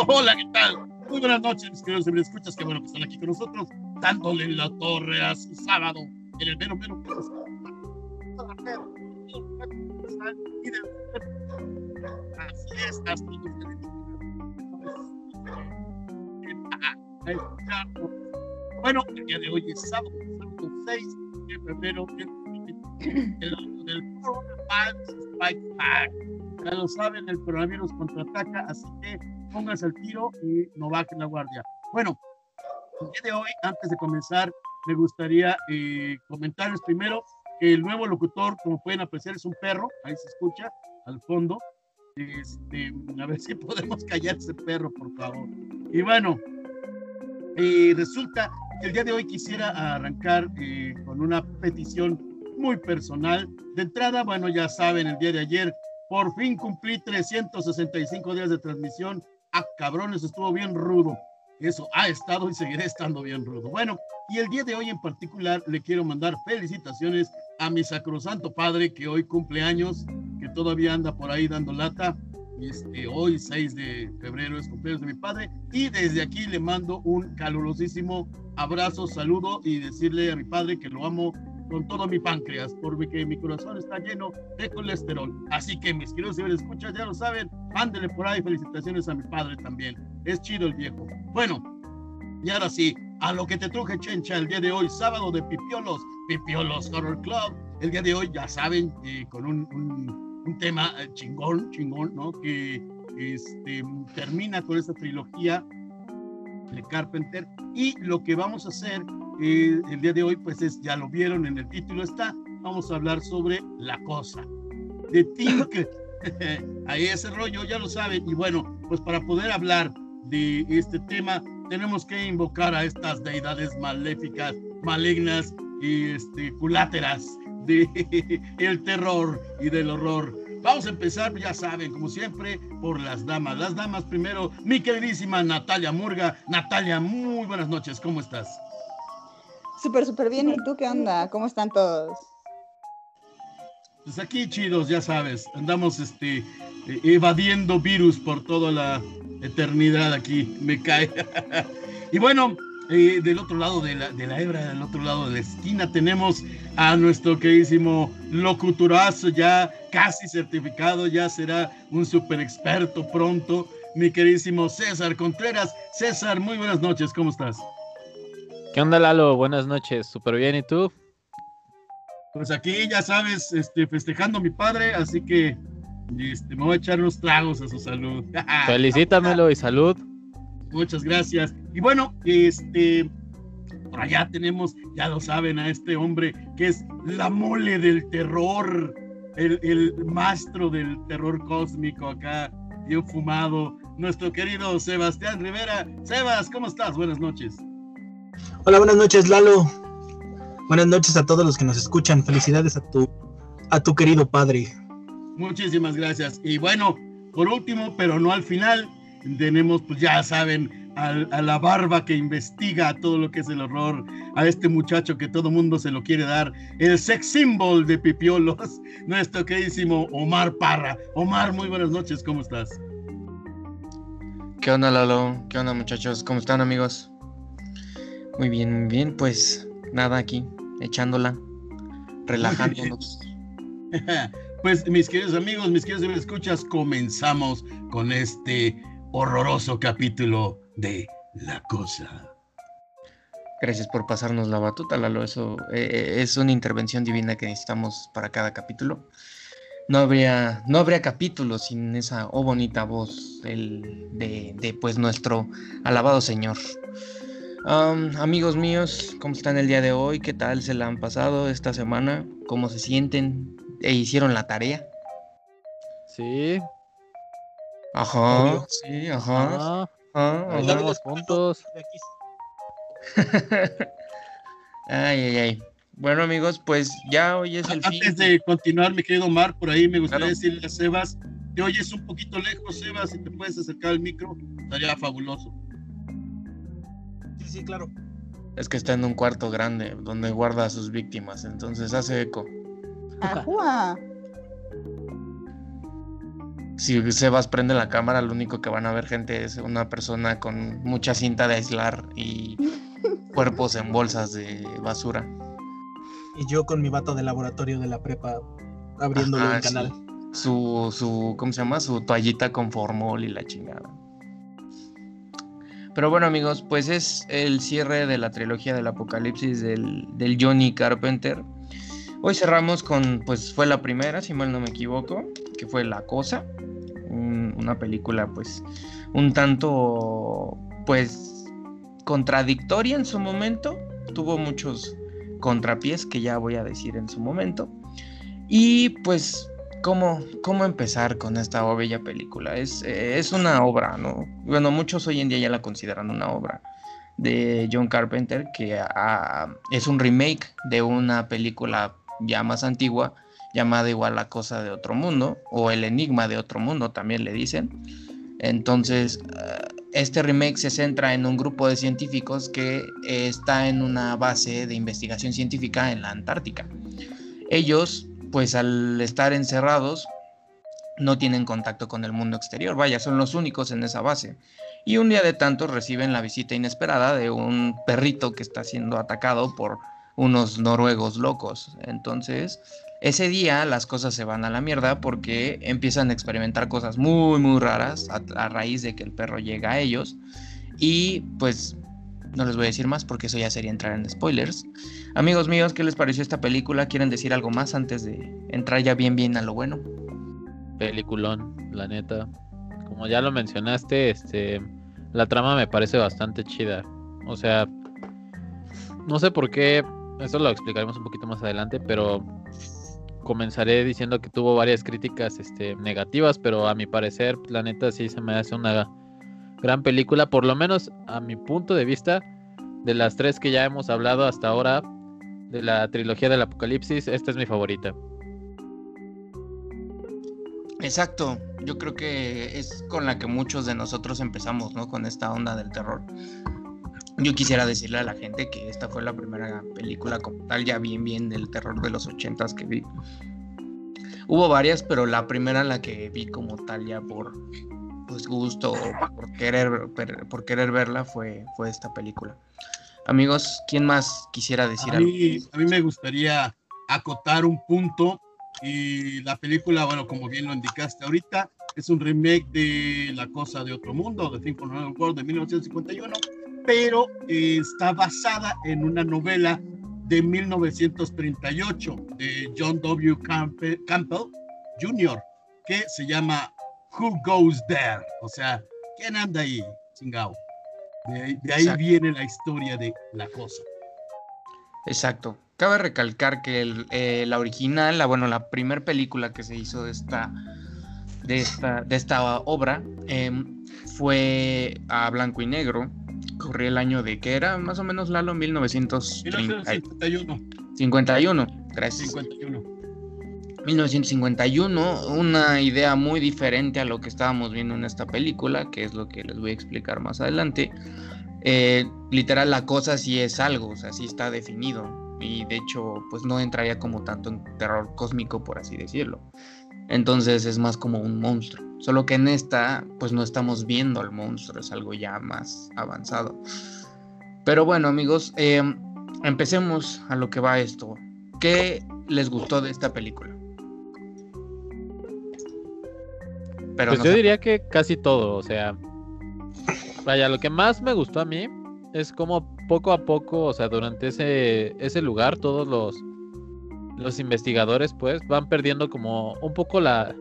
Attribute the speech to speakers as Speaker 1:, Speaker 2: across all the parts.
Speaker 1: hola, ¿qué tal? Muy buenas noches, mis queridos me escuchas, que bueno que están aquí con nosotros, dándole la torre a su sábado en el mero, mero, Bueno, el día de hoy es sábado, sábado 6 de febrero el año del Coronavirus Strike Back. Ya lo saben, el coronavirus contraataca, así que pónganse al tiro y no bajen la guardia. Bueno, el día de hoy, antes de comenzar, me gustaría eh, comentarles primero que el nuevo locutor, como pueden apreciar, es un perro, ahí se escucha al fondo. Este, a ver si podemos callar ese perro, por favor. Y bueno, eh, resulta que el día de hoy quisiera arrancar eh, con una petición muy personal. De entrada, bueno, ya saben, el día de ayer por fin cumplí 365 días de transmisión. Ah, cabrones, estuvo bien rudo. Eso ha estado y seguirá estando bien rudo. Bueno, y el día de hoy en particular le quiero mandar felicitaciones a mi sacrosanto padre que hoy cumple años, que todavía anda por ahí dando lata. Este, hoy, 6 de febrero, es cumpleaños de mi padre. Y desde aquí le mando un calurosísimo abrazo, saludo y decirle a mi padre que lo amo con todo mi páncreas, porque mi corazón está lleno de colesterol. Así que mis queridos señores, escuchas, ya lo saben, mándele por ahí felicitaciones a mi padre también. Es chido el viejo. Bueno, y ahora sí, a lo que te truje Chencha el día de hoy, sábado de Pipiolos, Pipiolos Horror Club. El día de hoy, ya saben, eh, con un, un, tema eh, chingón, chingón, ¿no? Que este, termina con esta trilogía de Carpenter. Y lo que vamos a hacer el día de hoy, pues es, ya lo vieron en el título está, vamos a hablar sobre la cosa de Tink. Ahí ese rollo, ya lo saben. Y bueno, pues para poder hablar de este tema, tenemos que invocar a estas deidades maléficas, malignas y este, culáteras de el terror y del horror. Vamos a empezar, ya saben, como siempre, por las damas. Las damas primero, mi queridísima Natalia Murga. Natalia, muy buenas noches, ¿cómo estás?
Speaker 2: Súper, súper bien. ¿Y tú qué onda? ¿Cómo están todos?
Speaker 1: Pues aquí chidos, ya sabes. Andamos este, eh, evadiendo virus por toda la eternidad aquí. Me cae. y bueno, eh, del otro lado de la, de la hebra, del otro lado de la esquina, tenemos a nuestro queridísimo locuturazo, ya casi certificado, ya será un super experto pronto, mi queridísimo César Contreras. César, muy buenas noches, ¿cómo estás?
Speaker 3: ¿Qué onda, Lalo? Buenas noches, súper bien, ¿y tú?
Speaker 1: Pues aquí, ya sabes, este, festejando a mi padre, así que este, me voy a echar unos tragos a su salud.
Speaker 3: Felicítamelo y salud.
Speaker 1: Muchas gracias. Y bueno, este, por allá tenemos, ya lo saben, a este hombre que es la mole del terror, el, el maestro del terror cósmico acá, bien fumado, nuestro querido Sebastián Rivera. Sebas, ¿cómo estás? Buenas noches.
Speaker 4: Hola, buenas noches, Lalo. Buenas noches a todos los que nos escuchan. Felicidades a tu, a tu querido padre.
Speaker 1: Muchísimas gracias. Y bueno, por último, pero no al final, tenemos, pues ya saben, a, la barba que investiga todo lo que es el horror, a este muchacho que todo mundo se lo quiere dar, el sex symbol de Pipiolos, nuestro queridísimo Omar Parra. Omar, muy buenas noches, ¿cómo estás?
Speaker 5: ¿Qué onda, Lalo? ¿Qué onda, muchachos? ¿Cómo están, amigos? Muy bien, muy bien, pues nada aquí, echándola, relajándonos.
Speaker 1: pues mis queridos amigos, mis queridos escuchas, comenzamos con este horroroso capítulo de La Cosa.
Speaker 5: Gracias por pasarnos la batuta, Lalo. Eso eh, eh, es una intervención divina que necesitamos para cada capítulo. No habría, no habría capítulo sin esa oh bonita voz de, de pues nuestro alabado Señor amigos míos, ¿cómo están el día de hoy? ¿Qué tal se la han pasado esta semana? ¿Cómo se sienten? ¿E hicieron la tarea?
Speaker 3: Sí.
Speaker 5: Ajá, sí, ajá.
Speaker 3: Ajá, juntos.
Speaker 5: ay, ay, ay. Bueno, amigos, pues ya hoy es el
Speaker 1: Antes de continuar, mi querido Mar, por ahí me gustaría decirle a Sebas, te oyes un poquito lejos, Sebas, si te puedes acercar al micro, estaría fabuloso
Speaker 4: sí, claro.
Speaker 5: Es que está en un cuarto grande donde guarda a sus víctimas, entonces hace eco.
Speaker 2: Ajua.
Speaker 5: si Sebas prende la cámara, lo único que van a ver gente es una persona con mucha cinta de aislar y cuerpos en bolsas de basura.
Speaker 4: Y yo con mi vato de laboratorio de la prepa abriéndole
Speaker 5: Ajá,
Speaker 4: el canal.
Speaker 5: sí. Su, su, ¿cómo se llama? Su toallita con formol y la chingada. Pero bueno amigos, pues es el cierre de la trilogía del apocalipsis del, Johnny Carpenter. Hoy cerramos con, pues fue la primera, si mal no me equivoco, que fue La Cosa. Un- una película pues un tanto, pues contradictoria en su momento. Tuvo muchos contrapiés que ya voy a decir en su momento. Y pues ¿Cómo, ¿Cómo empezar con esta bella película? Es, eh, es una obra, ¿no? Bueno, muchos hoy en día ya la consideran una obra de John Carpenter, que ah, es un remake de una película ya más antigua, llamada igual La Cosa de Otro Mundo, o El Enigma de Otro Mundo, también le dicen. Entonces, ah, este remake se centra en un grupo de científicos que eh, está en una base de investigación científica en la Antártica. Ellos pues al estar encerrados no tienen contacto con el mundo exterior, vaya, son los únicos en esa base. Y un día de tantos reciben la visita inesperada de un perrito que está siendo atacado por unos noruegos locos. Entonces, ese día las cosas se van a la mierda porque empiezan a experimentar cosas muy, muy raras a, a raíz de que el perro llega a ellos. Y pues no les voy a decir más porque eso ya sería entrar en spoilers. Amigos míos, ¿qué les pareció esta película? ¿Quieren decir algo más antes de entrar ya bien bien a lo bueno?
Speaker 3: Peliculón, la neta. Como ya lo mencionaste, este la trama me parece bastante chida. O sea, no sé por qué, eso lo explicaremos un poquito más adelante, pero comenzaré diciendo que tuvo varias críticas este, negativas, pero a mi parecer, la neta sí se me hace una gran película, por lo menos a mi punto de vista, de las tres que ya hemos hablado hasta ahora, de la trilogía del apocalipsis, esta es mi favorita.
Speaker 5: Exacto, yo creo que es con la que muchos de nosotros empezamos, ¿no? Con esta onda del terror. Yo quisiera decirle a la gente que esta fue la primera película como tal, ya bien, bien del terror de los ochentas que vi. Hubo varias, pero la primera la que vi como tal ya por pues gusto o por querer, por querer verla fue, fue esta película. Amigos, ¿quién más quisiera decir
Speaker 1: A
Speaker 5: algo?
Speaker 1: mí, a mí me gustaría acotar un punto y la película, bueno, como bien lo indicaste ahorita, es un remake de La Cosa de Otro Mundo, de Think from Another World de 1951, pero eh, está basada en una novela de 1938 de John W. Campe- Campbell Jr., que se llama Who Goes There? O sea, ¿quién anda ahí? Chingao. De, ahí- de ahí
Speaker 5: Exacto.
Speaker 1: viene la historia de La Cosa.
Speaker 5: Exacto. Cabe recalcar que el, eh, la original, la, bueno, la primera película que se hizo de esta, de esta, de esta obra em, fue a blanco y negro. Corría el año de que era más o menos Lalo 1951.
Speaker 1: 1951.
Speaker 5: Gracias.
Speaker 1: 51.
Speaker 5: 1951, una idea muy diferente a lo que estábamos viendo en esta película, que es lo que les voy a explicar más adelante. Eh, literal, la cosa sí es algo, o sea, sí está definido. Y de hecho, pues no entraría como tanto en terror cósmico, por así decirlo. Entonces es más como un monstruo. Solo que en esta, pues no estamos viendo al monstruo, es algo ya más avanzado. Pero bueno, amigos, eh, empecemos a lo que va esto. ¿Qué les gustó de esta película? Pero
Speaker 3: Pues
Speaker 5: no
Speaker 3: yo diría que casi todo, o sea, vaya, lo que más me gustó a mí es como poco a poco, o sea, durante ese, ese lugar, todos los, los investigadores, pues, van perdiendo como un poco la,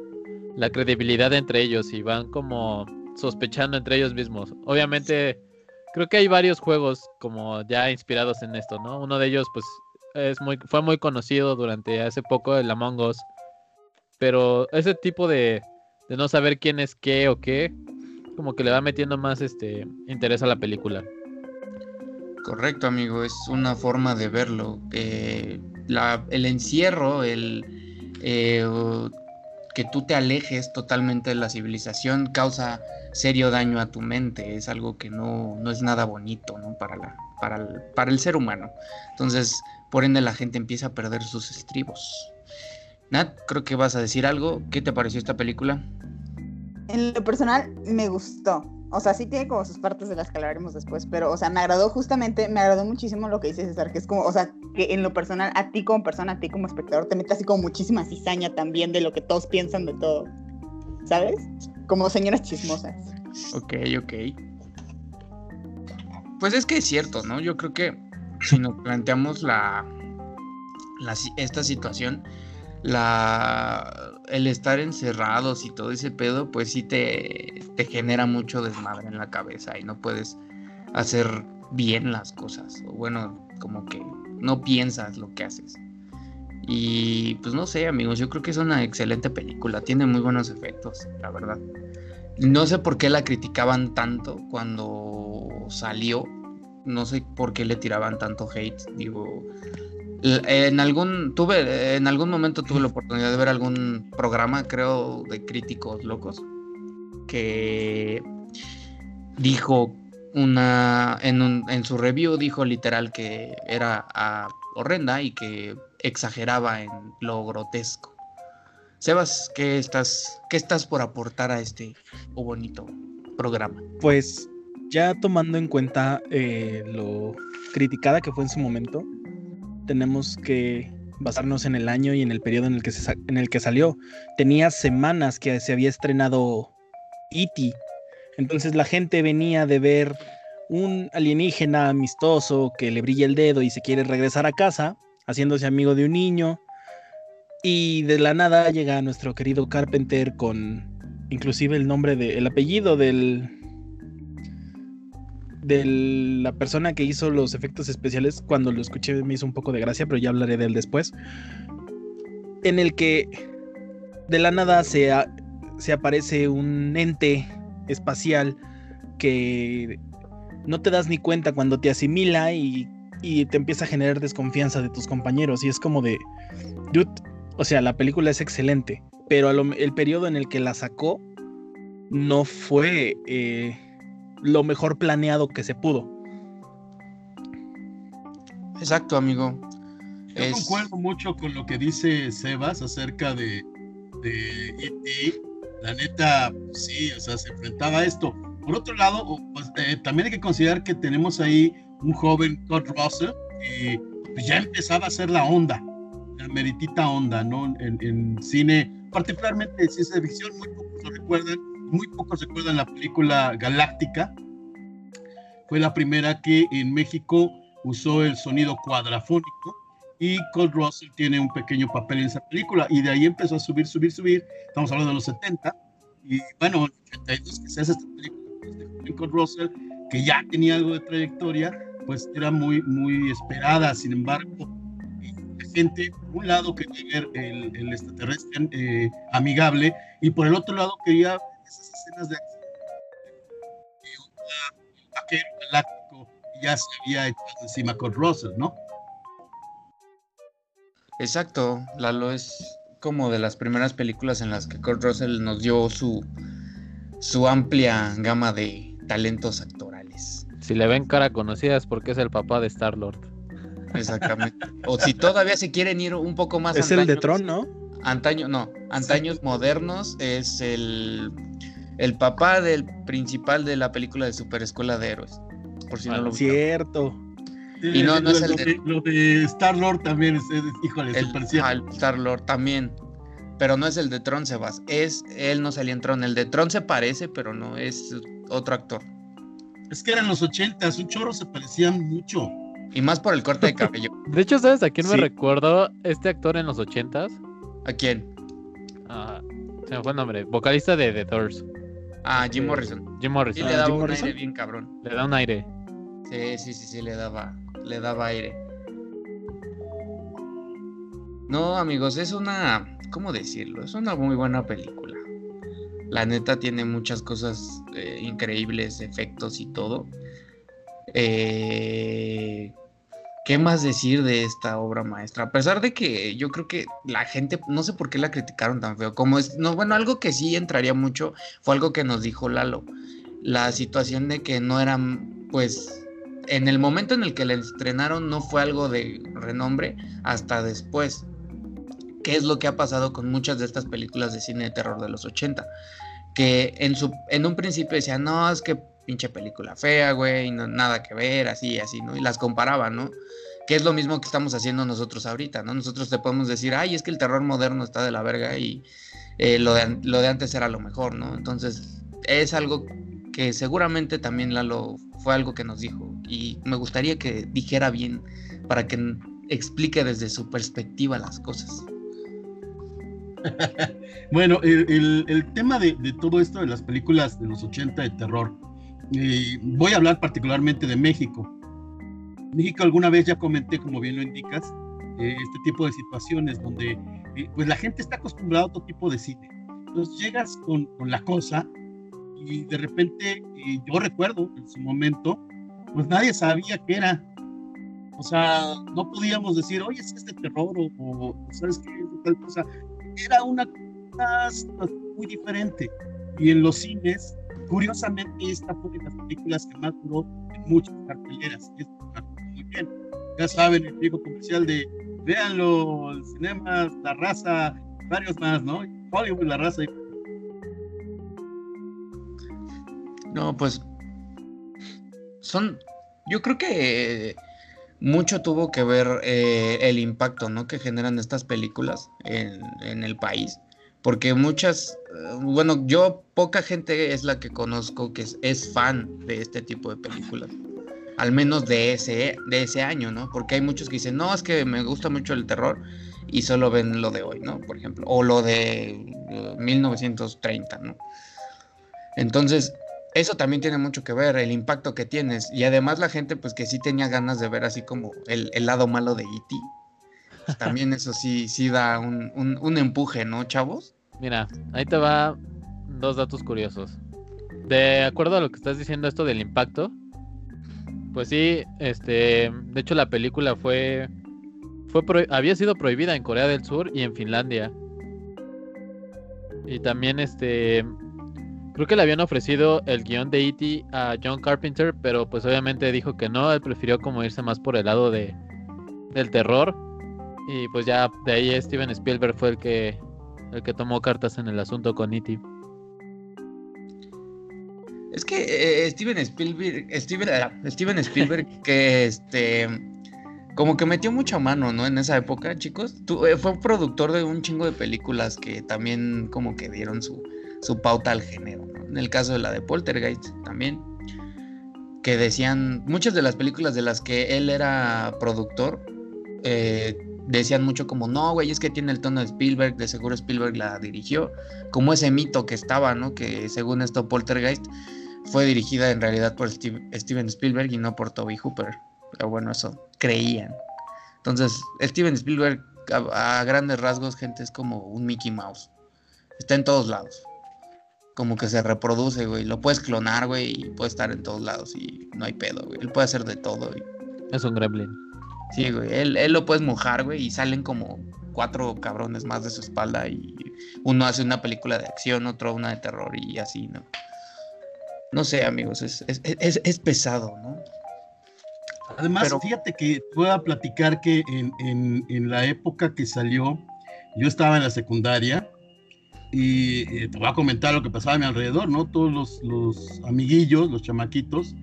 Speaker 3: la credibilidad entre ellos y van como sospechando entre ellos mismos. Obviamente, creo que hay varios juegos como ya inspirados en esto, ¿no? Uno de ellos, pues, es muy, fue muy conocido durante hace poco, el Among Us. Pero ese tipo de, de no saber quién es qué o qué, como que le va metiendo más este interés a la película.
Speaker 5: Correcto, amigo, es una forma de verlo. eh, la- el encierro, el eh, que tú te alejes totalmente de la civilización causa serio daño a tu mente. Es algo que no, no es nada bonito ¿no? para, la, para, el, para el ser humano. Entonces, por ende, la gente empieza a perder sus estribos. Nat, creo que vas a decir algo. ¿Qué te pareció esta película?
Speaker 2: En lo personal, me gustó. O sea, sí tiene como sus partes de las que hablaremos después, pero, o sea, me agradó justamente, me agradó muchísimo lo que dice César, que es como, o sea, que en lo personal, a ti como persona, a ti como espectador, te mete así como muchísima cizaña también de lo que todos piensan de todo. ¿Sabes? Como señoras chismosas.
Speaker 5: Ok, ok. Pues es que es cierto, ¿no? Yo creo que si nos planteamos la, la esta situación, la el estar encerrados y todo ese pedo, pues sí te, te genera mucho desmadre en la cabeza y no puedes hacer bien las cosas. O bueno, como que no piensas lo que haces. Y pues no sé, amigos, yo creo que es una excelente película, tiene muy buenos efectos, la verdad. No sé por qué la criticaban tanto cuando salió. No sé por qué le tiraban tanto hate. Digo, en algún tuve en algún momento tuve la oportunidad de ver algún programa, creo, de críticos locos que dijo una en, un- en su review dijo literal que era ah, horrenda y que exageraba en lo grotesco. Sebas, ¿qué estás, qué estás por aportar a este bonito programa?
Speaker 4: Pues ya tomando en cuenta eh, lo criticada que fue en su momento, tenemos que basarnos en el año y en el periodo en el que, en el que salió. Tenía semanas que se había estrenado E.T. Entonces la gente venía de ver un alienígena amistoso que le brilla el dedo y se quiere regresar a casa, haciéndose amigo de un niño. Y de la nada llega nuestro querido Carpenter con inclusive el nombre de el apellido del de la persona que hizo los efectos especiales cuando lo escuché me hizo un poco de gracia pero ya hablaré de él después. En el que de la nada se, se aparece un ente espacial que no te das ni cuenta cuando te asimila y, y te empieza a generar desconfianza de tus compañeros. Y es como de dude o sea la película es excelente pero el periodo en el que la sacó no fue eh, lo mejor planeado que se pudo.
Speaker 5: Exacto, amigo.
Speaker 1: Yo
Speaker 5: Es-
Speaker 1: concuerdo mucho con lo que dice Sebas acerca de, de E.T. La neta, sí, o sea, se enfrentaba a esto. Por otro lado, pues, eh, también hay que considerar que tenemos ahí un joven Todd Russell y pues, ya empezaba a hacer la onda, la meritita onda, ¿no? En, en cine, particularmente de ciencia ficción, muy pocos lo recuerdan, muy pocos recuerdan la película Galáctica. Fue la primera que en México usó el sonido cuadrafónico y Cold Russell tiene un pequeño papel en esa película y de ahí empezó a subir, subir, subir. Estamos hablando de los 70 y bueno, en 82 que se hace esta película pues, de Cold Russell que ya tenía algo de trayectoria, pues era muy, muy esperada. Sin embargo, la gente, por un lado, quería ver el, el extraterrestre eh, amigable y por el otro lado quería escenas de acción. Vaquero galáctico ya se había echado encima con Russell, ¿no?
Speaker 5: Exacto, Lalo es como de las primeras películas en las que Kurt Russell nos dio su, su amplia gama de talentos actorales.
Speaker 3: Si le ven cara conocida es porque es el papá de Star Lord.
Speaker 5: Exactamente. o si todavía se quieren ir un poco más
Speaker 4: es el de Tron, ¿no?
Speaker 5: Antaño, no, antaños modernos es el, el papá del principal de la película de Super Escuela de Héroes. Por si no
Speaker 3: Ah,
Speaker 5: lo ubican.
Speaker 4: Cierto.
Speaker 5: Y no- no es el
Speaker 1: lo,
Speaker 5: de-
Speaker 1: de, lo de Star Lord también es, es- híjole,
Speaker 5: el,
Speaker 1: cierto.
Speaker 5: ah, el Star Lord también. Pero no es el de Tron, Sebas. Es, él no salía en Tron. El de Tron se parece, pero no es otro actor.
Speaker 1: Es que eran los ochentas, un chorro se parecían mucho.
Speaker 5: Y más por el corte de cabello.
Speaker 3: De hecho, ¿sabes a quién me recuerdo? Este actor en los ochentas.
Speaker 5: ¿A quién?
Speaker 3: Ah, se me fue el nombre. Vocalista de The Doors.
Speaker 5: Ah, Jim
Speaker 3: Eh,
Speaker 5: Morrison.
Speaker 3: Jim Morrison.
Speaker 5: le
Speaker 4: Ah,
Speaker 5: daba
Speaker 4: Jim
Speaker 5: un
Speaker 4: Morrison.
Speaker 5: aire bien cabrón.
Speaker 3: Le da un aire.
Speaker 5: Sí, sí, sí, sí, le daba, le daba aire. No, amigos, es una, ¿cómo decirlo? Es una muy buena película. La neta tiene muchas cosas eh, increíbles, efectos y todo. Eh, ¿Qué más decir de esta obra maestra? A pesar de que yo creo que la gente, no sé por qué la criticaron tan feo, como es, no, bueno, algo que sí entraría mucho fue algo que nos dijo Lalo, la situación de que no eran, pues, en el momento en el que la estrenaron no fue algo de renombre hasta después. ¿Qué es lo que ha pasado con muchas de estas películas de cine de terror de los 80? que en, su, en un principio decían, no, es que pinche película fea, güey, no, nada que ver, así, así, ¿no? Y las comparaban, ¿no? Que es lo mismo que estamos haciendo nosotros ahorita, ¿no? Nosotros te podemos decir, ay, es que el terror moderno está de la verga y eh, lo, de, de antes era lo mejor, ¿no? Entonces, es algo que seguramente también Lalo fue algo que nos dijo y me gustaría que dijera bien para que explique desde su perspectiva las cosas.
Speaker 1: bueno, el, tema de, todo esto de las películas de los 80 de terror, eh, voy a hablar particularmente de México. México alguna vez ya comenté, como bien lo indicas, eh, este tipo de situaciones donde eh, pues la gente está acostumbrada a otro tipo de cine. Entonces llegas con, con la cosa y de repente yo recuerdo en su momento, pues nadie sabía qué era. O sea, no podíamos decir, oye, es este terror o, sabes qué es tal cosa era una cosa muy diferente. Y en los cines, curiosamente, esta fue de las películas que más duró en muchas carteleras. muy bien. Ya saben, el viejo comercial de véanlo, el cinema, la raza, varios más, ¿no? Hollywood, la raza.
Speaker 5: No, pues son, yo creo que mucho tuvo que ver eh, el impacto ¿no? que generan estas películas en, el país. Porque muchas, eh, bueno, yo poca gente es la que conozco que es, fan de este tipo de películas. Al menos de ese, de ese año, ¿no? Porque hay muchos que dicen, no, es que me gusta mucho el terror y solo ven lo de hoy, ¿no? Por ejemplo, o lo de 1930, eh, ¿no? Entonces, eso también tiene mucho que ver, el impacto que tienes. Y además la gente, pues que sí tenía ganas de ver así como el, lado malo de E.T. También eso sí, sí da un, empuje, ¿no, chavos?
Speaker 3: Mira, ahí te va dos datos curiosos. De acuerdo a lo que estás diciendo esto del impacto, pues sí, este, de hecho la película fue, fue había sido prohibida en Corea del Sur y en Finlandia. Y también este Creo que le habían ofrecido el guion de E.T. a John Carpenter, pero pues obviamente dijo que no, él prefirió como irse más por el lado de, del terror. Y pues ya de ahí Steven Spielberg fue el que, el que tomó cartas en el asunto con E.T.
Speaker 5: Es que eh, Steven Spielberg, Steven, ah, Steven Spielberg que este como que metió mucha mano, ¿no? En esa época, chicos. Eh, fue productor de un chingo de películas que también como que dieron su, su pauta al género. En el caso de la de Poltergeist también, que decían, muchas de las películas de las que él era productor, eh, decían mucho como, no, güey, es que tiene el tono de Spielberg, de seguro Spielberg la dirigió, como ese mito que estaba, ¿no? Que según esto Poltergeist fue dirigida en realidad por Steven Spielberg y no por Toby Hooper. Pero bueno, eso creían. Entonces, Steven Spielberg, a grandes rasgos, gente, es como un Mickey Mouse. Está en todos lados como que se reproduce, güey. Lo puedes clonar, güey, y puede estar en todos lados y no hay pedo, güey. Él puede hacer de todo.
Speaker 3: Es un gremlin.
Speaker 5: Sí, güey. Él, lo puedes mojar, güey, y salen como cuatro cabrones más de su espalda y uno hace una película de acción, otro una de terror y así, ¿no? No sé, amigos, es, es, pesado, ¿no?
Speaker 1: Además, fíjate que puedo platicar que en, en, en la época que salió, yo estaba en la secundaria y eh, te voy a comentar lo que pasaba a mi alrededor, ¿no? Todos los, los amiguillos, los chamaquitos,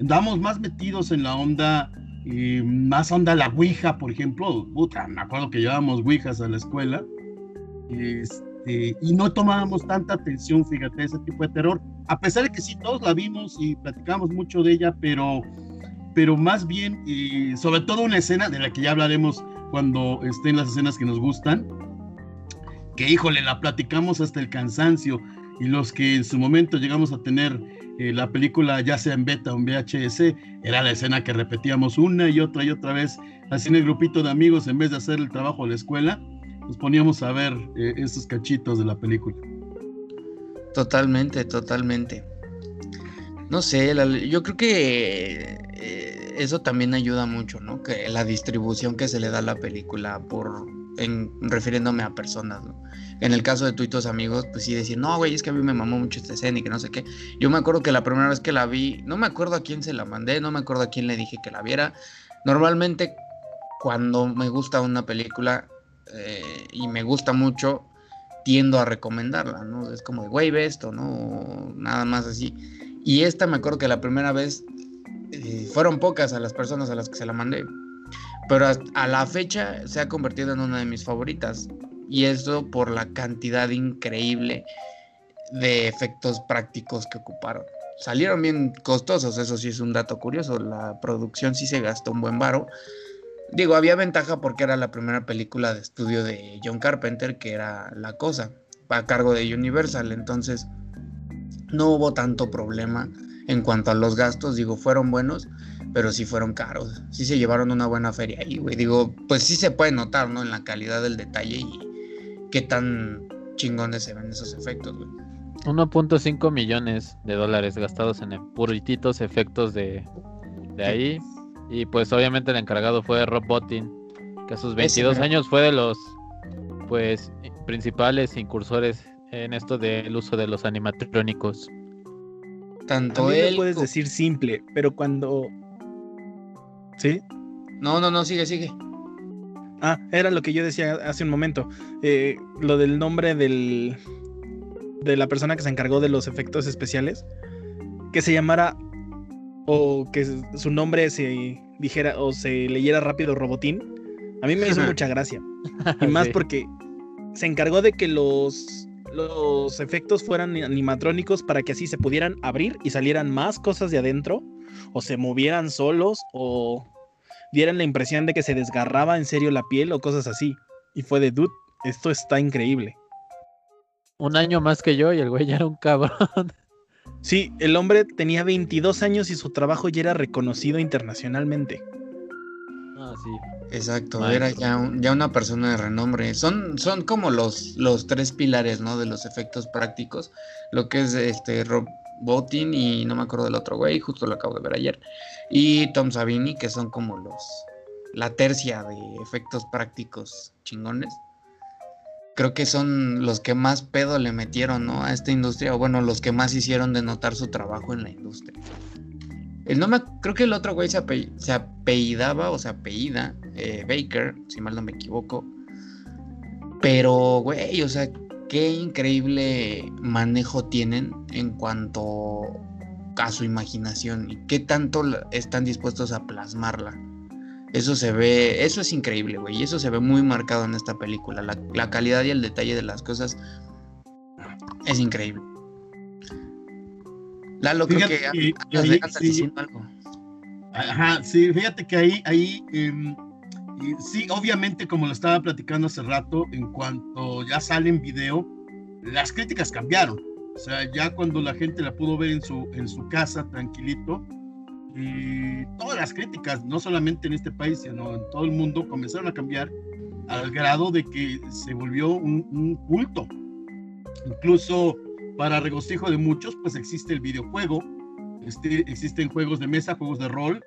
Speaker 1: andábamos más metidos en la onda, y más onda la Ouija, por ejemplo. Puta, me acuerdo que llevábamos Ouijas a la escuela. Este, y no tomábamos tanta atención, fíjate, ese tipo de terror. A pesar de que sí, todos la vimos y platicamos mucho de ella, pero, pero más bien, y sobre todo una escena de la que ya hablaremos cuando estén las escenas que nos gustan, que híjole, la platicamos hasta el cansancio y los que en su momento llegamos a tener eh, la película ya sea en beta o en VHS, era la escena que repetíamos una y otra y otra vez, así en el grupito de amigos, en vez de hacer el trabajo de la escuela, nos poníamos a ver eh, esos cachitos de la película.
Speaker 5: Totalmente, totalmente. No sé, yo creo que eh, eso también ayuda mucho, ¿no? Que la distribución que se le da a la película por en, refiriéndome a personas, ¿no? En el caso de tú y tus amigos, pues sí decir, no, güey, es que a mí me mamó mucho esta escena y que no sé qué. Yo me acuerdo que la primera vez que la vi, no me acuerdo a quién se la mandé, no me acuerdo a quién le dije que la viera. Normalmente, cuando me gusta una película eh, y me gusta mucho, tiendo a recomendarla, ¿no? Es como güey, ve esto, ¿no? nada más así. Y esta me acuerdo que la primera vez eh, fueron pocas a las personas a las que se la mandé, pero a la fecha se ha convertido en una de mis favoritas. Y eso por la cantidad increíble de efectos prácticos que ocuparon. Salieron bien costosos, eso sí es un dato curioso. La producción sí se gastó un buen varo. Digo, había ventaja porque era la primera película de estudio de John Carpenter, que era La Cosa, a cargo de Universal. Entonces, no hubo tanto problema en cuanto a los gastos. Digo, fueron buenos, pero sí fueron caros. Sí se llevaron una buena feria ahí, güey. Digo, pues sí se puede notar, ¿no? En la calidad del detalle y qué tan chingones se ven esos efectos, güey.
Speaker 3: 1.5 millones de dólares gastados en purititos efectos de, de ahí. Y pues obviamente el encargado fue Rob Bottin, que a sus 22 años fue de los pues principales incursores en esto del uso de los animatrónicos.
Speaker 4: Tanto él. puedes decir simple, pero cuando. ¿Sí?
Speaker 5: No, no, no, sigue, sigue.
Speaker 4: Ah, era lo que yo decía hace un momento. Eh, lo del nombre del. de la persona que se encargó de los efectos especiales. Que se llamara. O que su nombre se dijera. o se leyera rápido Robotín. A mí me hizo mucha gracia. Y más porque se encargó de que los los efectos fueran animatrónicos para que así se pudieran abrir y salieran más cosas de adentro, o se movieran solos, o dieran la impresión de que se desgarraba en serio la piel o cosas así. Y fue de dude, esto está increíble.
Speaker 3: Un año más que yo y el güey ya era un cabrón.
Speaker 4: Sí, el hombre tenía 22 años y su trabajo ya era reconocido internacionalmente.
Speaker 3: Ah, sí.
Speaker 5: Exacto, era ya, ya una persona de renombre. Son, son como los, los tres pilares, ¿no? De los efectos prácticos. Lo que es este Rob Bottin y no me acuerdo del otro güey, justo lo acabo de ver ayer. Y Tom Savini, que son como los la tercia de efectos prácticos chingones. Creo que son los que más pedo le metieron, ¿no? A esta industria, o bueno, los que más hicieron de notar su trabajo en la industria. El nombre, creo que el otro güey se, apellidaba o se apellida eh, Baker, si mal no me equivoco. Pero, güey, o sea, qué increíble manejo tienen en cuanto a su imaginación y qué tanto están dispuestos a plasmarla. Eso se ve, eso es increíble, güey, y eso se ve muy marcado en esta película. La, la calidad y el detalle de las cosas es increíble. Lalo, creo que,
Speaker 1: sí, algo. Ajá, sí, fíjate que ahí, ahí, sí, obviamente, como lo estaba platicando hace rato, en cuanto ya sale en video, las críticas cambiaron. O sea, ya cuando la gente la pudo ver en su, en su casa, tranquilito, y todas las críticas, no solamente en este país, sino en todo el mundo, comenzaron a cambiar al grado de que se volvió un, un culto. Incluso para regocijo de muchos, pues existe el videojuego, este, existen juegos de mesa, juegos de rol,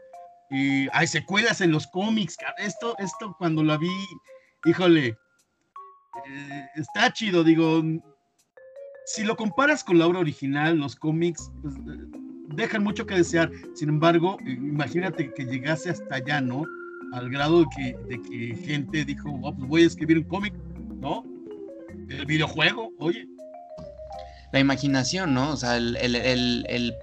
Speaker 1: y hay secuelas en los cómics. Esto, esto cuando la vi, híjole, eh, está chido, digo, si lo comparas con la obra original, los cómics pues, dejan mucho que desear. Sin embargo, imagínate que llegase hasta allá, ¿no? Al grado de que, de que gente dijo, oh, pues voy a escribir un cómic, ¿no? El videojuego, oye,
Speaker 5: la imaginación, ¿no? O sea, el, el,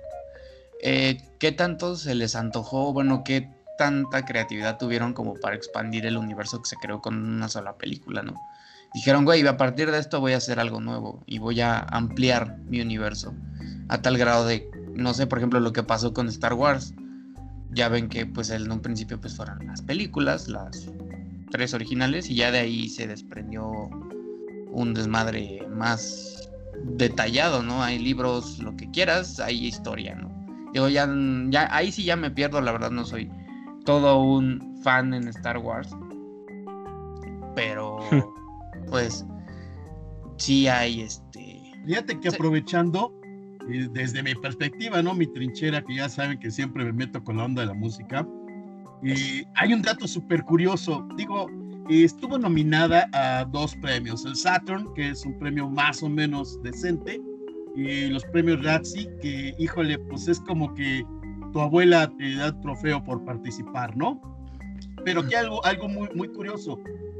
Speaker 5: eh, qué tanto se les antojó, bueno, qué tanta creatividad tuvieron como para expandir el universo que se creó con una sola película, ¿no? Dijeron, güey, a partir de esto voy a hacer algo nuevo y voy a ampliar mi universo a tal grado de, no sé, por ejemplo, lo que pasó con Star Wars. Ya ven que pues en un principio pues fueron las películas, las tres originales y ya de ahí se desprendió un desmadre más detallado, ¿no? Hay libros, lo que quieras, hay historia, ¿no? Yo ya, ya, ahí sí ya me pierdo, la verdad no soy todo un fan en Star Wars. Pero, pues, sí hay este...
Speaker 1: Fíjate que aprovechando, eh, desde mi perspectiva, ¿no? Mi trinchera, que ya saben que siempre me meto con la onda de la música. Y hay un dato súper curioso. Digo, estuvo nominada a dos premios, el Saturn, que es un premio más o menos decente, y los premios Razzie, que híjole, pues es como que tu abuela te da trofeo por participar, ¿no? Pero que algo, algo muy, muy curioso,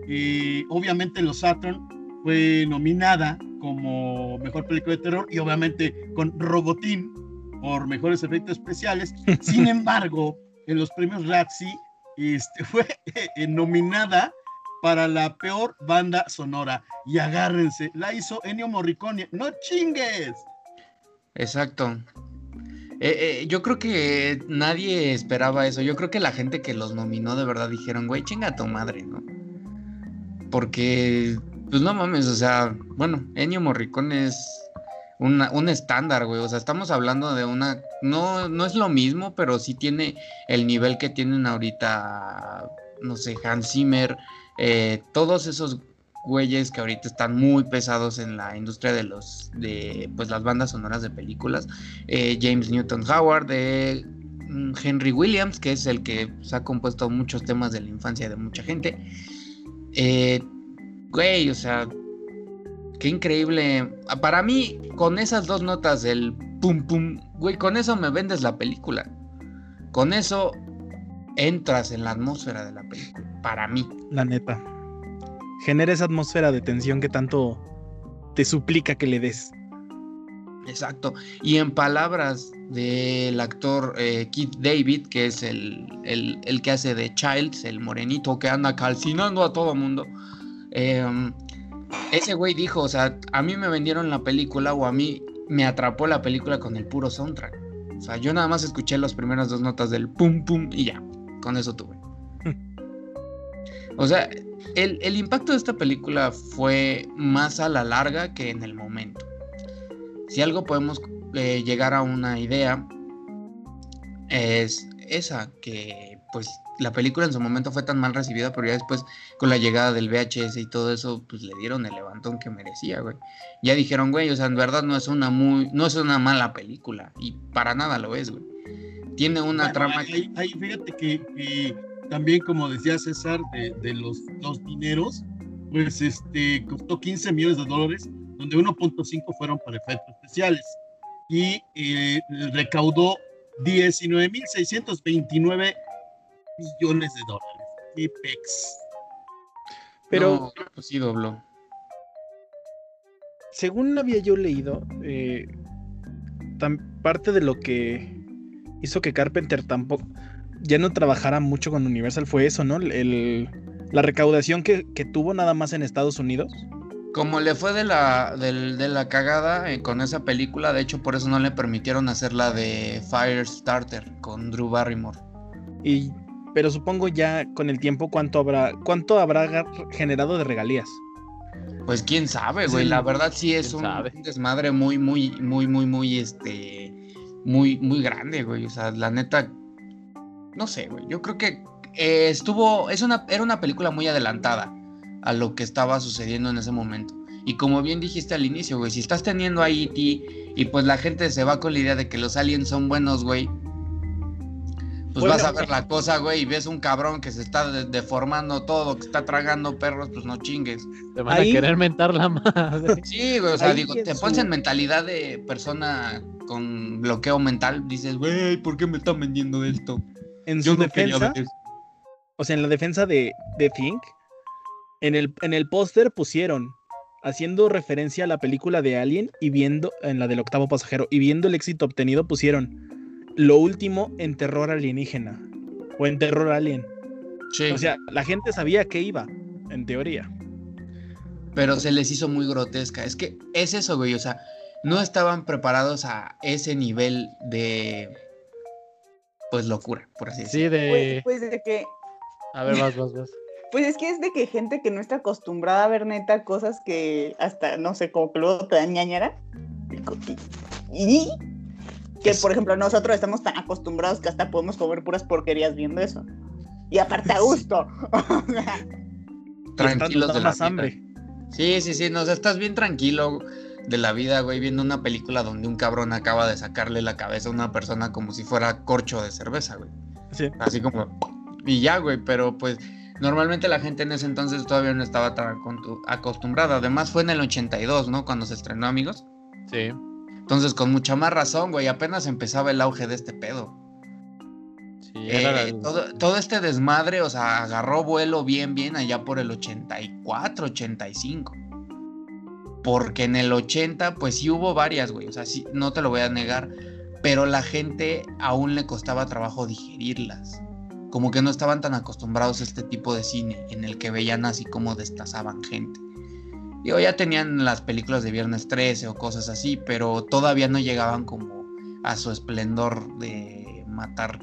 Speaker 1: y obviamente los Saturn fue nominada como mejor película de terror y obviamente con Robotín por mejores efectos especiales. Sin embargo, en los premios Razzie este, fue eh, nominada para la peor banda sonora. Y agárrense, la hizo Ennio Morricone. ¡No chingues!
Speaker 5: Exacto. Eh, eh, yo creo que nadie esperaba eso. Yo creo que la gente que los nominó de verdad dijeron, güey, chinga tu madre, ¿no? Porque, pues no mames, o sea, bueno, Ennio Morricone es un estándar, güey. O sea, estamos hablando de una. No, no es lo mismo, pero sí tiene el nivel que tienen ahorita, no sé, Hans Zimmer, eh, todos esos güeyes que ahorita están muy pesados en la industria de los de pues las bandas sonoras de películas eh, James Newton Howard de mm, Henry Williams que es el que se ha compuesto muchos temas de la infancia de mucha gente. Eh, güey o sea qué increíble. Para mí con esas dos notas del pum pum güey con eso me vendes la película. Con eso entras en la atmósfera de la película para mí.
Speaker 4: La neta. Genera esa atmósfera de tensión que tanto te suplica que le des.
Speaker 5: Exacto. Y en palabras del actor eh, Keith David, que es el, que hace de Childs, el morenito que anda calcinando a todo mundo, em, ese güey dijo, o sea, a mí me vendieron la película o a mí me atrapó la película con el puro soundtrack. O sea, yo nada más escuché las primeras dos notas del pum pum y ya, con eso tuve. O sea, el, impacto de esta película fue más a la larga que en el momento. Si algo podemos eh, llegar a una idea, es esa, que pues la película en su momento fue tan mal recibida, pero ya después con la llegada del VHS y todo eso, pues le dieron el levantón que merecía, güey. Ya dijeron, güey, o sea, en verdad no es una muy, no es una mala película, y para nada lo es, güey. Tiene una trama.
Speaker 1: Ahí, fíjate que también, como decía César, de, los, los, dineros, pues este, costó 15 millones de dólares, donde 1.5 fueron para efectos especiales y eh, recaudó 19.629 millones de dólares. Y pex.
Speaker 4: Pero
Speaker 5: pues sí dobló.
Speaker 4: Según había yo leído, eh, parte de lo que hizo que Carpenter tampoco ya no trabajara mucho con Universal fue eso, ¿no? El, la recaudación que, tuvo nada más en Estados Unidos.
Speaker 5: Como le fue de la, de, la cagada eh, con esa película, de hecho por eso no le permitieron hacer la de Firestarter con Drew Barrymore.
Speaker 4: Y, pero supongo ya con el tiempo cuánto habrá, cuánto habrá generado de regalías.
Speaker 5: Pues quién sabe, güey. la verdad sí es un, un, desmadre muy, muy, muy, muy, muy, este, muy, muy grande, güey. O sea, la neta, no sé, güey. Yo creo que eh, estuvo, es una, era una película muy adelantada a lo que estaba sucediendo en ese momento. Y como bien dijiste al inicio, güey, si estás teniendo ahí E.T. y pues la gente se va con la idea de que los aliens son buenos, güey, pues vas a ver la cosa, güey, y ves un cabrón que se está deformando todo, que está tragando perros, pues no chingues.
Speaker 3: Te van a querer mentar la madre.
Speaker 5: Sí, güey, o sea, digo, te pones en mentalidad de persona con bloqueo mental, dices, güey, ¿por qué me están vendiendo esto?
Speaker 4: en su defensa, o sea, en la defensa de, de Think, en el, en el póster pusieron, haciendo referencia a la película de Alien y viendo, en la del octavo pasajero, y viendo el éxito obtenido, pusieron lo último en terror alienígena, o en terror alien. O sea, la gente sabía que iba, en teoría.
Speaker 5: Pero se les hizo muy grotesca. Es que es eso, güey. O sea, no estaban preparados a ese nivel de pues locura, por así decirlo.
Speaker 3: Sí, de...
Speaker 2: Pues, pues, de que...
Speaker 3: A ver, vas, vas, vas.
Speaker 2: Pues es que es de que gente que no está acostumbrada a ver neta cosas que hasta, no sé, como que luego te dan ñañara. Y que, por ejemplo, nosotros estamos tan acostumbrados que hasta podemos comer puras porquerías viendo eso. Y aparte a gusto.
Speaker 5: Tranquilos de la hambre. Sí, sí, sí, no, estás bien tranquilo de la vida, güey, viendo una película donde un cabrón acaba de sacarle la cabeza a una persona como si fuera corcho de cerveza, güey. Sí. Así como, y ya, güey, pero pues normalmente la gente en ese entonces todavía no estaba tan acostumbrada. Además fue en el 82, ¿no? Cuando se estrenó, amigos.
Speaker 3: Sí.
Speaker 5: Entonces, con mucha más razón, güey, apenas empezaba el auge de este pedo. Sí, eh, todo, todo, este desmadre, o sea, agarró vuelo bien, bien allá por el 84, 85. Porque en el 80, pues sí hubo varias, güey. O sea, sí, no te lo voy a negar. Pero la gente aún le costaba trabajo digerirlas. Como que no estaban tan acostumbrados a este tipo de cine en el que veían así como destazaban gente. Digo, ya tenían las películas de Viernes 13 o cosas así, pero todavía no llegaban como a su esplendor de matar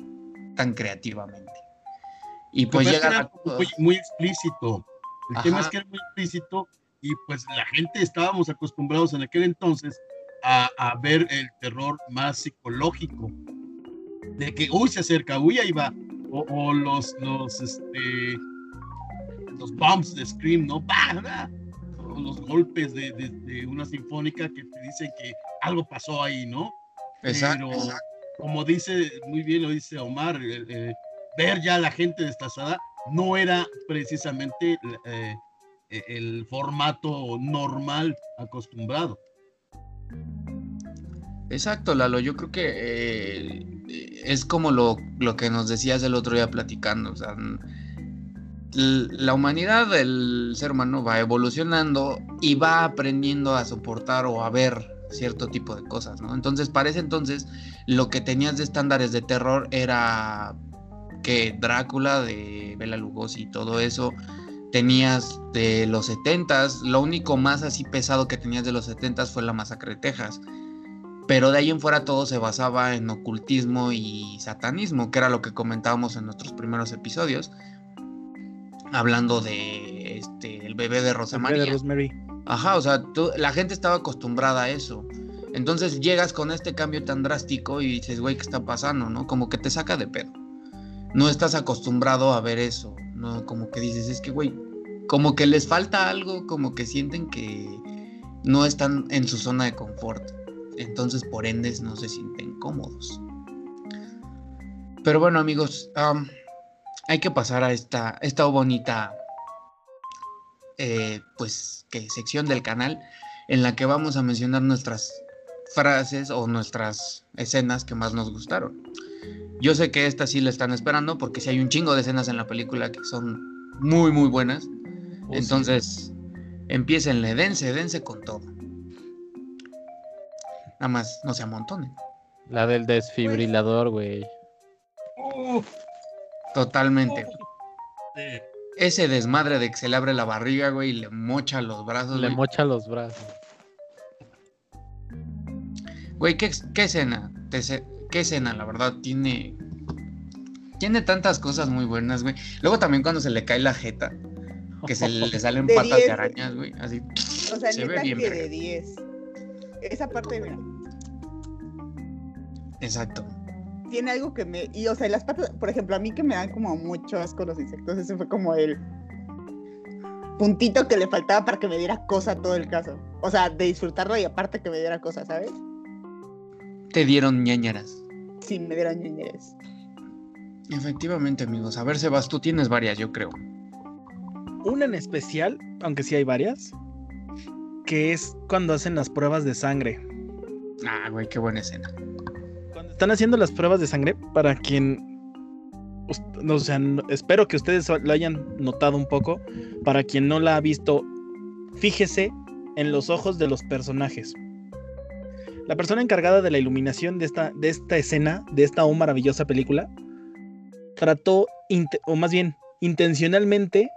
Speaker 5: tan creativamente. Y pues llega
Speaker 1: era muy, muy explícito. El tema es que era muy explícito y pues la gente estábamos acostumbrados en aquel entonces a, a ver el terror más psicológico. De que, uy, se acerca, uy, ahí va. O, o los, los, este, los bumps de Scream, ¿no? ¡Bah, bah! Los golpes de, de- de una sinfónica que te dicen que algo pasó ahí, ¿no?
Speaker 5: Exacto,
Speaker 1: Pero,
Speaker 5: exacto.
Speaker 1: como dice, muy bien lo dice Omar, eh, eh, ver ya a la gente destazada no era precisamente eh, el formato normal acostumbrado.
Speaker 5: Exacto, Lalo. Yo creo que eh, es como lo, lo que nos decías el otro día platicando. O sea, la humanidad, el ser humano va evolucionando y va aprendiendo a soportar o a ver cierto tipo de cosas, ¿no? Entonces, para ese entonces, lo que tenías de estándares de terror era que Drácula de Bela Lugosi y todo eso. Tenías de los 70s, lo único más así pesado que tenías de los 70s fue la masacre de Texas pero de ahí en fuera todo se basaba en ocultismo y satanismo, que era lo que comentábamos en nuestros primeros episodios, hablando de este el bebé de
Speaker 4: bebé de. Rosemary.
Speaker 5: Ajá, o sea, tú- la gente estaba acostumbrada a eso. Entonces llegas con este cambio tan drástico y dices, güey, ¿qué está pasando? ¿No? Como que te saca de pedo. No estás acostumbrado a ver eso, ¿no? Como que dices, es que, güey, como que les falta algo, como que sienten que no están en su zona de confort. Entonces, por ende, no se sienten cómodos. Pero bueno, amigos, am, hay que pasar a esta, esta bonita eh, pues, que sección del canal en la que vamos a mencionar nuestras frases o nuestras escenas que más nos gustaron. Yo sé que esta sí la están esperando porque sí hay un chingo de escenas en la película que son muy, muy buenas.
Speaker 3: Oh, sí.
Speaker 5: Entonces, empiecenle, dense, dense con todo. Nada más, no se amontonen.
Speaker 3: La del desfibrilador, güey.
Speaker 5: Totalmente. Ese desmadre de que se le abre la barriga, güey, y le mocha los brazos.
Speaker 3: Le
Speaker 5: güey.
Speaker 3: mocha los brazos.
Speaker 5: Güey, ¿qué, qué escena? ¿Qué escena? La verdad, tiene. Tiene tantas cosas muy buenas, güey. Luego también cuando se le cae la jeta, que se le, le salen
Speaker 2: De
Speaker 5: patas
Speaker 2: 10,
Speaker 5: de arañas, güey. Así.
Speaker 2: O sea,
Speaker 5: Se ve bien
Speaker 2: que de 10. Esa parte, mira,
Speaker 5: Exacto.
Speaker 2: Tiene algo que me. Y, o sea, las patas, por ejemplo, a mí que me dan como mucho asco los insectos, ese fue como el puntito que le faltaba para que me diera cosa todo el caso. O sea, de disfrutarlo y aparte que me diera cosa, ¿sabes?
Speaker 5: Te dieron ñañaras.
Speaker 2: Sí, me dieron ñoñeres.
Speaker 5: Efectivamente, amigos. A ver, Sebas, tú tienes varias, yo creo.
Speaker 4: Una en especial, aunque sí hay varias, que es cuando hacen las pruebas de sangre.
Speaker 5: Ah, güey, qué buena escena.
Speaker 4: Están haciendo las pruebas de sangre, para quien. o sea, espero que ustedes lo hayan notado un poco. Para quien no la ha visto, fíjese en los ojos de los personajes. La persona encargada de la iluminación de esta, de esta escena, de esta maravillosa película, trató, o más bien, intencionalmente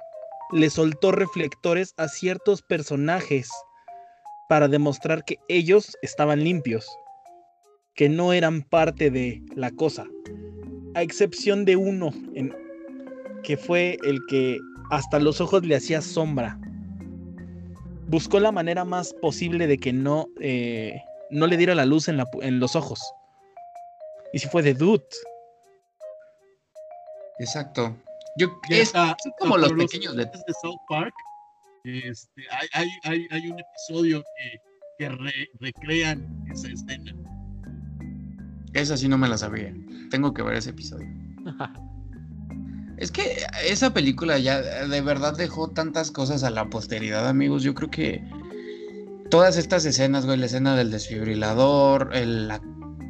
Speaker 4: le soltó reflectores a ciertos personajes para demostrar que ellos estaban limpios, que no eran parte de la cosa, a excepción de uno, en- que fue el que hasta los ojos le hacía sombra. Buscó la manera más posible de que no, eh, no le diera la luz en, la pu- en los ojos. Y si fue de Dude.
Speaker 5: Exacto. Yo, es,
Speaker 1: está-
Speaker 5: son como los pequeños de...
Speaker 1: de South Park, este, hay, hay, hay, hay un episodio que, que re- recrean esa escena.
Speaker 5: Esa sí no me la sabía. Tengo que ver ese episodio. Es que esa película ya de verdad dejó tantas cosas a la posteridad, amigos. Yo creo que todas estas escenas, güey, la escena del desfibrilador, el- la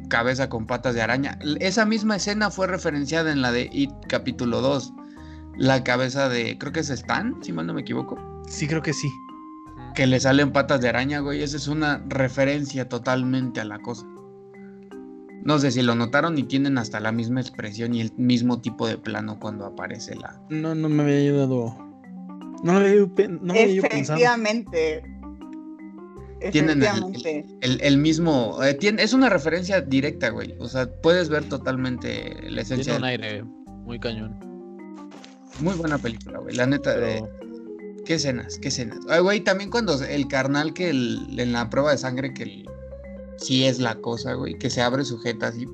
Speaker 5: cabeza con patas de araña, esa misma escena fue referenciada en la de It capítulo 2. La cabeza de, creo que es Stan, si mal no me equivoco.
Speaker 4: Sí, creo que sí.
Speaker 5: que le salen patas de araña, güey. Esa es una referencia totalmente a la cosa. No sé si lo notaron y tienen hasta la misma expresión y el mismo tipo de plano cuando aparece la.
Speaker 4: No, no me había ayudado. No lo había, no me había.
Speaker 2: Efectivamente.
Speaker 5: Tienen el,
Speaker 2: Efectivamente.
Speaker 5: el- el mismo. eh, tiene- es una referencia directa, güey. O sea, puedes ver totalmente la esencia.
Speaker 3: Tiene un aire muy cañón.
Speaker 5: Muy buena película, güey. La neta, de.
Speaker 3: Pero
Speaker 5: ¿Qué escenas? ¿Qué escenas? Ay, güey, también cuando el carnal que el- en la prueba de sangre que el- sí es la cosa, güey, que se abre sujeta así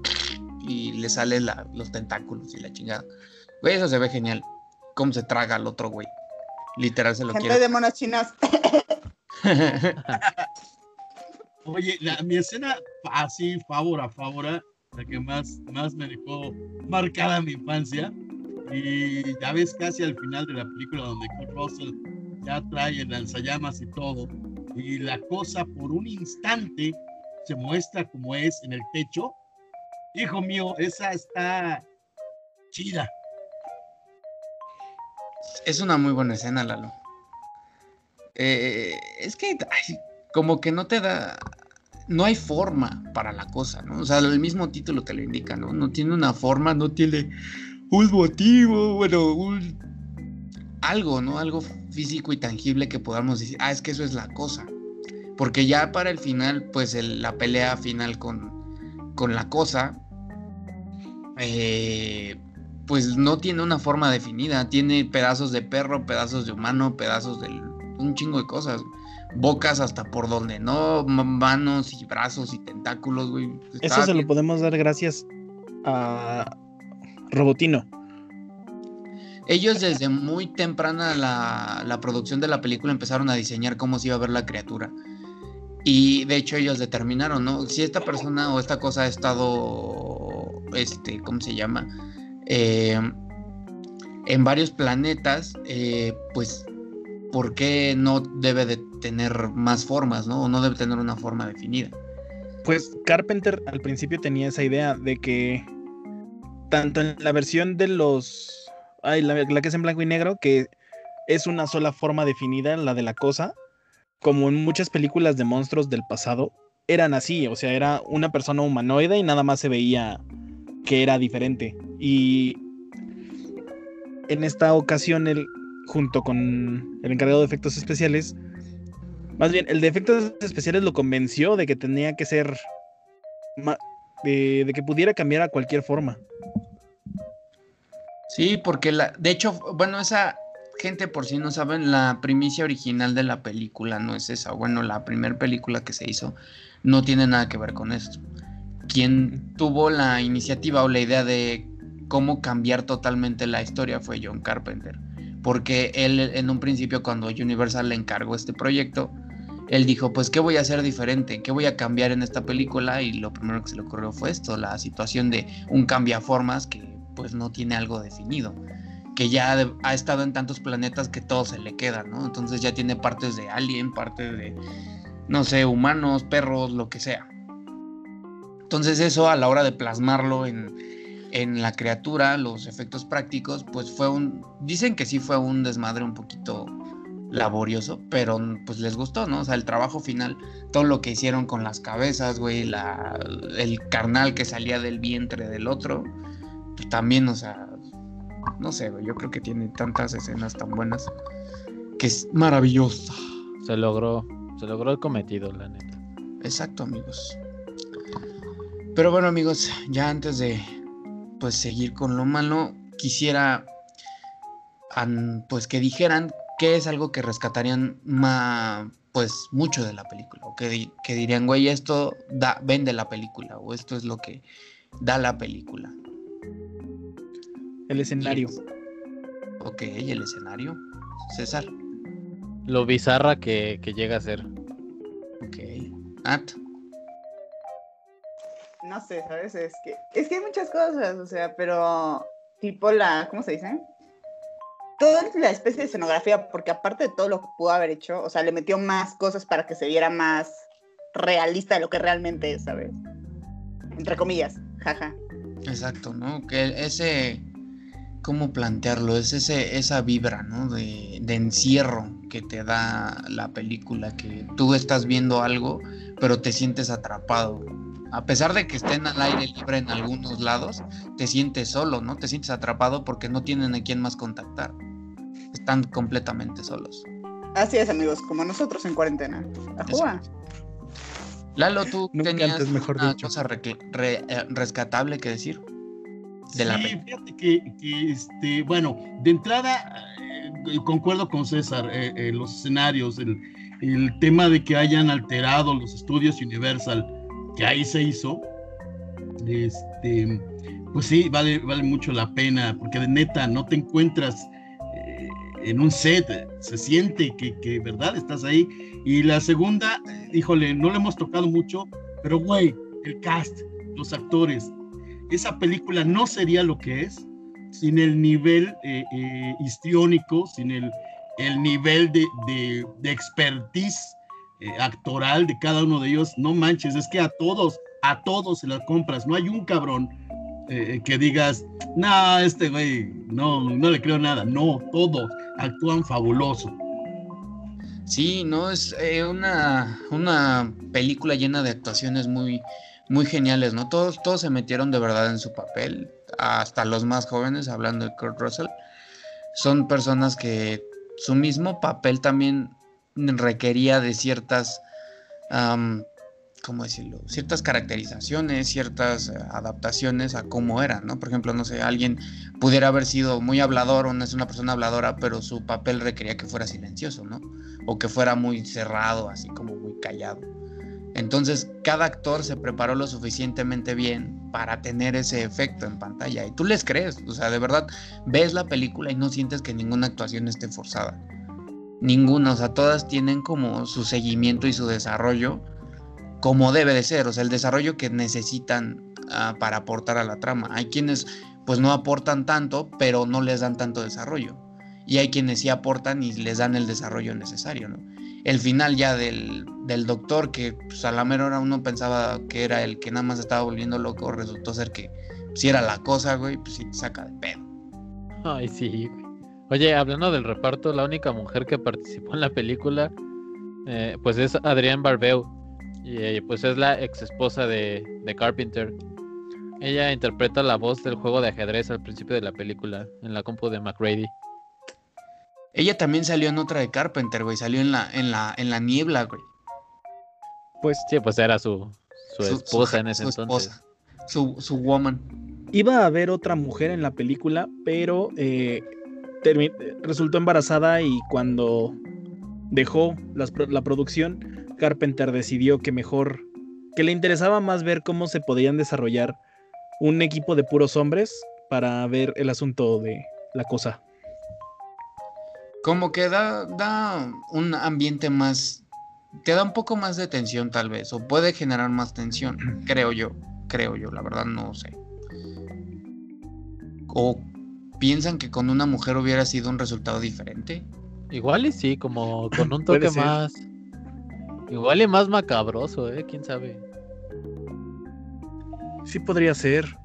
Speaker 5: y le salen la- los tentáculos y la chingada. Güey, eso se ve genial. Cómo se traga al otro, güey. Literal se lo
Speaker 2: Gente
Speaker 5: quiere.
Speaker 2: de monos chinos.
Speaker 1: Oye, la- mi escena así, favor a favor, la que más, más me dejó marcada mi infancia. Y ya ves casi al final de la película donde Kurt Russell ya trae el lanzallamas y todo. Y la cosa por un instante se muestra como es en el techo. Hijo mío, esa está chida.
Speaker 5: es una muy buena escena, Lalo. Eh, es que como que no te da. No hay forma para la cosa, ¿no? O sea, el mismo título te lo indica, ¿no? No tiene una forma, no tiene un motivo, bueno, un. Algo, ¿no? Algo físico y tangible que podamos decir, ah, es que eso es la cosa. Porque ya para el final, pues el- la pelea final con, con la cosa, eh, pues no tiene una forma definida. Tiene pedazos de perro, pedazos de humano, pedazos de un chingo de cosas. Bocas hasta por donde no, ma- manos y brazos y tentáculos, güey.
Speaker 4: Eso se lo podemos dar gracias a Robotino.
Speaker 5: Ellos desde muy temprana la, la producción de la película empezaron a diseñar cómo se iba a ver la criatura. Y de hecho ellos determinaron, ¿no? Si esta persona o esta cosa ha estado, este, ¿cómo se llama? Eh, en varios planetas, eh, pues, ¿por qué no debe de tener más formas, ¿no? O no debe tener una forma definida.
Speaker 4: Pues Carpenter al principio tenía esa idea de que tanto en la versión de los... Ay, la, la que es en blanco y negro, que es una sola forma definida, la de la cosa, como en muchas películas de monstruos del pasado, eran así, o sea, era una persona humanoide y nada más se veía que era diferente. Y en esta ocasión, él, junto con el encargado de efectos especiales, más bien, el de efectos especiales lo convenció de que tenía que ser. De, de que pudiera cambiar a cualquier forma.
Speaker 5: Sí, porque la, de hecho, bueno, esa gente por si no saben, la primicia original de la película no es esa. Bueno, la primera película que se hizo no tiene nada que ver con esto. Quien tuvo la iniciativa o la idea de cómo cambiar totalmente la historia fue John Carpenter. Porque él en un principio cuando Universal le encargó este proyecto, él dijo, pues, ¿qué voy a hacer diferente? ¿Qué voy a cambiar en esta película? Y lo primero que se le ocurrió fue esto, la situación de un cambiaformas que pues no tiene algo definido. Que ya ha estado en tantos planetas que todo se le queda, ¿no? Entonces ya tiene partes de alien, partes de, no sé, humanos, perros, lo que sea. Entonces eso a la hora de plasmarlo en, en la criatura, los efectos prácticos, pues fue un... Dicen que sí fue un desmadre un poquito laborioso, pero pues les gustó, ¿no? O sea, el trabajo final, todo lo que hicieron con las cabezas, güey, la, el carnal que salía del vientre del otro, pues también, o sea, no sé, güey, yo creo que tiene tantas escenas tan buenas que es maravillosa.
Speaker 3: se logró, se logró el cometido, la neta.
Speaker 5: Exacto, amigos. Pero bueno, amigos, ya antes de pues seguir con lo malo, quisiera pues que dijeran qué es algo que rescatarían ma- pues mucho de la película o que, di- que dirían, güey, esto da vende la película o esto es lo que da la película.
Speaker 4: El escenario.
Speaker 5: Ok, el escenario. César.
Speaker 3: Lo bizarra que, que llega a ser.
Speaker 5: Ok. Nat.
Speaker 2: No sé, ¿sabes? Es que, es que hay muchas cosas, o sea, pero tipo la, ¿cómo se dice? Toda la especie de escenografía, porque aparte de todo lo que pudo haber hecho, o sea, le metió más cosas para que se viera más realista de lo que realmente es, ¿sabes? Entre comillas, jaja.
Speaker 5: Exacto, ¿no? Que ese, cómo plantearlo, es ese, esa vibra, ¿no? De, de encierro que te da la película, que tú estás viendo algo, pero te sientes atrapado. A pesar de que estén al aire libre en algunos lados, te sientes solo, ¿no? Te sientes atrapado porque no tienen a quién más contactar. Están completamente solos.
Speaker 2: Así es, amigos, como nosotros en cuarentena. A jugar.
Speaker 5: Lalo, tú
Speaker 4: Nunca
Speaker 5: tenías
Speaker 4: antes, mejor
Speaker 5: una
Speaker 4: dicho.
Speaker 5: cosa re- eh, rescatable que decir. De la
Speaker 1: sí,
Speaker 5: peli-
Speaker 1: fíjate que, que, este, bueno, de entrada eh, concuerdo con César, eh, eh, los escenarios, el, el tema de que hayan alterado los estudios Universal, que ahí se hizo, este, pues sí, vale, vale mucho la pena, porque de neta no te encuentras eh, en un set, se siente que, que, verdad, estás ahí. Y la segunda, eh, híjole, no le hemos tocado mucho, pero güey, el cast, los actores, esa película no sería lo que es sin el nivel eh, eh, histriónico, sin el, el nivel de, de, de expertise eh, actoral de cada uno de ellos. No manches, es que a todos, a todos se las compras. No hay un cabrón eh, que digas, no, este güey, no, no le creo nada. No, todos actúan fabuloso.
Speaker 5: Sí, no, es una, una película llena de actuaciones muy, muy geniales, ¿no? Todos, todos se metieron de verdad en su papel, hasta los más jóvenes, hablando de Kurt Russell, son personas que su mismo papel también requería de ciertas, um, ¿cómo decirlo? Ciertas caracterizaciones, ciertas uh, adaptaciones a cómo eran, ¿no? Por ejemplo, no sé, alguien pudiera haber sido muy hablador o no es una persona habladora, pero su papel requería que fuera silencioso, ¿no? O que fuera muy cerrado, así como muy callado. Entonces, cada actor se preparó lo suficientemente bien para tener ese efecto en pantalla. Y tú les crees, o sea, de verdad, ves la película y no sientes que ninguna actuación esté forzada. Ninguna, o sea, todas tienen como su seguimiento y su desarrollo como debe de ser, o sea, el desarrollo que necesitan uh, para aportar a la trama. Hay quienes pues no aportan tanto, pero no les dan tanto desarrollo. Y hay quienes sí aportan y les dan el desarrollo necesario, ¿no? El final ya del, del doctor, que pues, a la mera hora uno pensaba que era el que nada más estaba volviendo loco, resultó ser que si era la cosa, güey, pues sí saca de pedo.
Speaker 3: Ay, sí, güey. Oye, hablando del reparto, la única mujer que participó en la película, eh, pues es Adrienne Barbeu, y eh, pues es la ex esposa de, de Carpenter. Ella interpreta la voz del juego de ajedrez al principio de la película, en la compu de McRady.
Speaker 5: Ella también salió en otra de Carpenter, güey. Salió en la, en la, en la niebla, güey.
Speaker 3: Pues sí, pues era su, su, su esposa su, en ese
Speaker 5: su
Speaker 3: entonces.
Speaker 5: Esposa, su, su woman.
Speaker 4: Iba a haber otra mujer en la película, pero eh, resultó embarazada y cuando dejó las, la producción, Carpenter decidió que mejor, que le interesaba más ver cómo se podían desarrollar un equipo de puros hombres para ver el asunto de la cosa
Speaker 5: como que da, da un ambiente más, te da un poco más de tensión tal vez, o puede generar más tensión, creo yo, creo yo, la verdad no sé. O piensan que con una mujer hubiera sido un resultado diferente.
Speaker 3: Igual y sí, como con un toque más, igual y más macabroso, eh, quién sabe.
Speaker 4: Sí podría ser.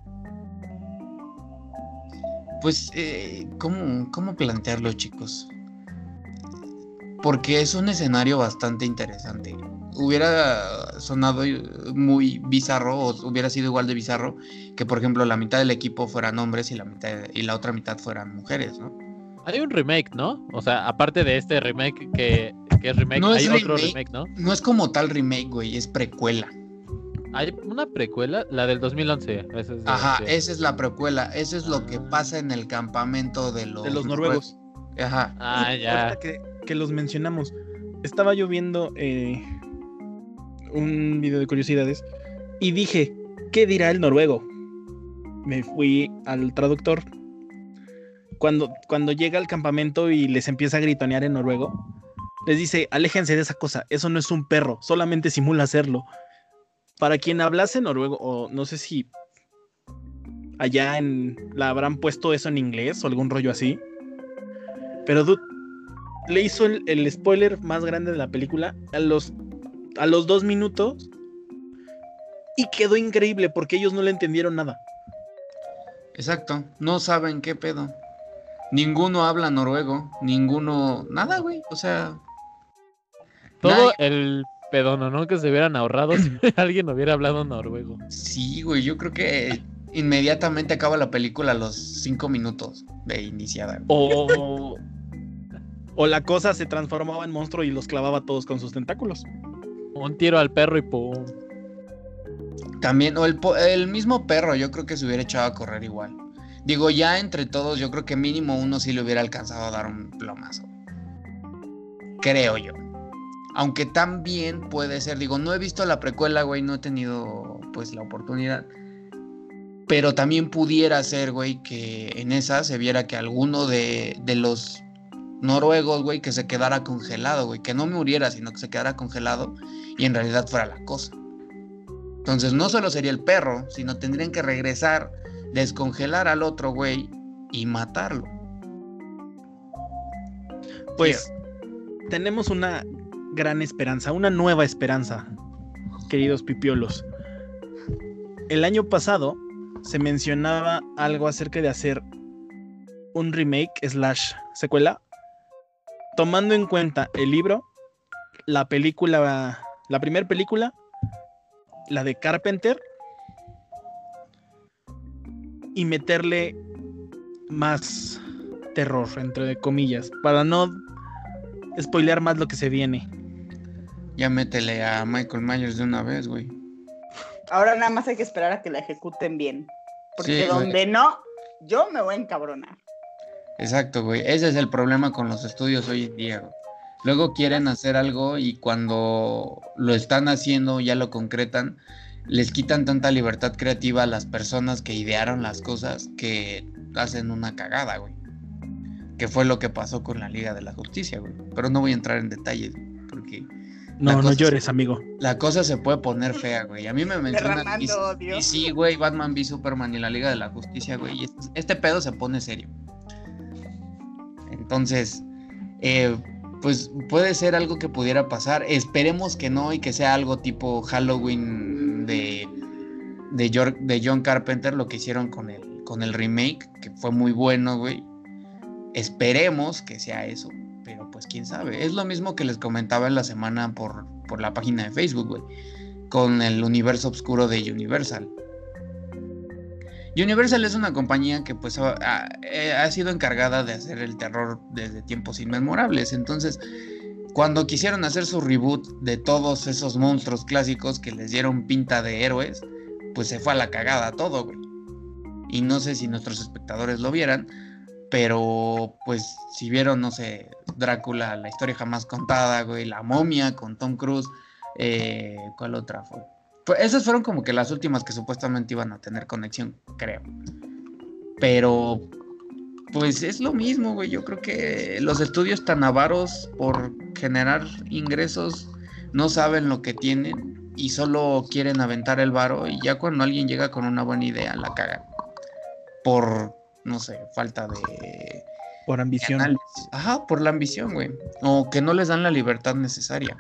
Speaker 5: Pues, eh, ¿cómo, ¿cómo plantearlo, chicos? Porque es un escenario bastante interesante. Hubiera sonado muy bizarro o hubiera sido igual de bizarro que, por ejemplo, la mitad del equipo fueran hombres y la mitad y la otra mitad fueran mujeres, ¿no?
Speaker 3: Hay un remake, ¿no? O sea, aparte de este remake que, que es remake,
Speaker 5: no
Speaker 3: hay
Speaker 5: es
Speaker 3: otro
Speaker 5: remake,
Speaker 3: remake, ¿no?
Speaker 5: No es como tal remake, güey, es precuela.
Speaker 3: Hay una precuela, la del 2011. Esa es
Speaker 5: Ajá,
Speaker 3: de...
Speaker 5: esa es la precuela. Eso es lo que pasa en el campamento de los,
Speaker 4: de los noruegos.
Speaker 5: Ajá.
Speaker 3: Ah, ya.
Speaker 4: Que, que, los mencionamos. Estaba yo viendo eh, un video de curiosidades y dije, ¿qué dirá el noruego? Me fui al traductor. Cuando, cuando llega al campamento y les empieza a gritonear en noruego, les dice, aléjense de esa cosa, eso no es un perro, solamente simula hacerlo. Para quien hablase noruego, o no sé si allá en la habrán puesto eso en inglés o algún rollo así. Pero dude, le hizo el, el, spoiler más grande de la película a los, a los dos minutos. Y quedó increíble porque ellos no le entendieron nada.
Speaker 5: Exacto, no saben qué pedo. Ninguno habla noruego, ninguno, nada, güey. O sea,
Speaker 3: Todo
Speaker 5: Nadie-
Speaker 3: el pedono, ¿no? Que se hubieran ahorrado si alguien hubiera hablado noruego.
Speaker 5: sí, güey, yo creo que inmediatamente acaba la película a los cinco minutos de iniciada. güey.
Speaker 4: O, o la cosa se transformaba en monstruo y los clavaba todos con sus tentáculos.
Speaker 3: Un tiro al perro y pum.
Speaker 5: También, o el, po- el mismo perro, yo creo que se hubiera echado a correr igual. Digo, ya entre todos, yo creo que mínimo uno sí le hubiera alcanzado a dar un plomazo. Creo yo. Aunque también puede ser, digo, no he visto la precuela, güey, no he tenido pues la oportunidad. Pero también pudiera ser, güey, que en esa se viera que alguno de, de los noruegos, güey, que se quedara congelado, güey, que no muriera, sino que se quedara congelado y en realidad fuera la cosa. Entonces no solo sería el perro, sino tendrían que regresar, descongelar al otro güey y matarlo.
Speaker 4: Pues tenemos una gran esperanza, una nueva esperanza, queridos pipiolos. El año pasado se mencionaba algo acerca de hacer un remake slash secuela, tomando en cuenta el libro, la película, la primera película, la de Carpenter, y meterle más terror, entre comillas, para no spoilear más lo que se viene.
Speaker 5: Ya métele a Michael Myers de una vez, güey.
Speaker 2: Ahora nada más hay que esperar a que la ejecuten bien. Porque
Speaker 5: Sí, güey.
Speaker 2: donde no, yo me voy a encabronar.
Speaker 5: Exacto, güey. Ese es el problema con los estudios hoy en día, güey. Luego quieren hacer algo y cuando lo están haciendo, ya lo concretan, les quitan tanta libertad creativa a las personas que idearon las cosas que hacen una cagada, güey. Que fue lo que pasó con la Liga de la Justicia, güey. Pero no voy a entrar en detalles, güey, porque
Speaker 4: No, no llores, amigo.
Speaker 5: la cosa se puede poner fea, güey. A mí me mencionan. Y, y sí, güey, Batman v Superman y la Liga de la Justicia, güey. y este, este pedo se pone serio. Entonces, eh, pues puede ser algo que pudiera pasar. Esperemos que no y que sea algo tipo Halloween de, de, John Carpenter, lo que hicieron con el, con el remake, que fue muy bueno, güey. Esperemos que sea eso, pero pues quién sabe. Es lo mismo que les comentaba en la semana por, por la página de Facebook, güey, con el universo oscuro de Universal. Universal es una compañía que pues eh, ha sido encargada de hacer el terror desde tiempos inmemorables. Entonces, cuando quisieron hacer su reboot de todos esos monstruos clásicos que les dieron pinta de héroes, pues se fue a la cagada todo, güey. Y no sé si nuestros espectadores lo vieran, pero pues si vieron, no sé, Drácula, la historia jamás contada, güey, La momia con Tom Cruise, eh, ¿cuál otra fue? Pues esas fueron como que las últimas que supuestamente iban a tener conexión, creo. Pero, pues es lo mismo, güey. Yo creo que los estudios tan avaros por generar ingresos no saben lo que tienen y solo quieren aventar el varo y ya cuando alguien llega con una buena idea la cagan. Por, no sé, falta de
Speaker 4: Por ambición.
Speaker 5: análisis. Ajá, por la ambición, güey. O que no les dan la libertad necesaria.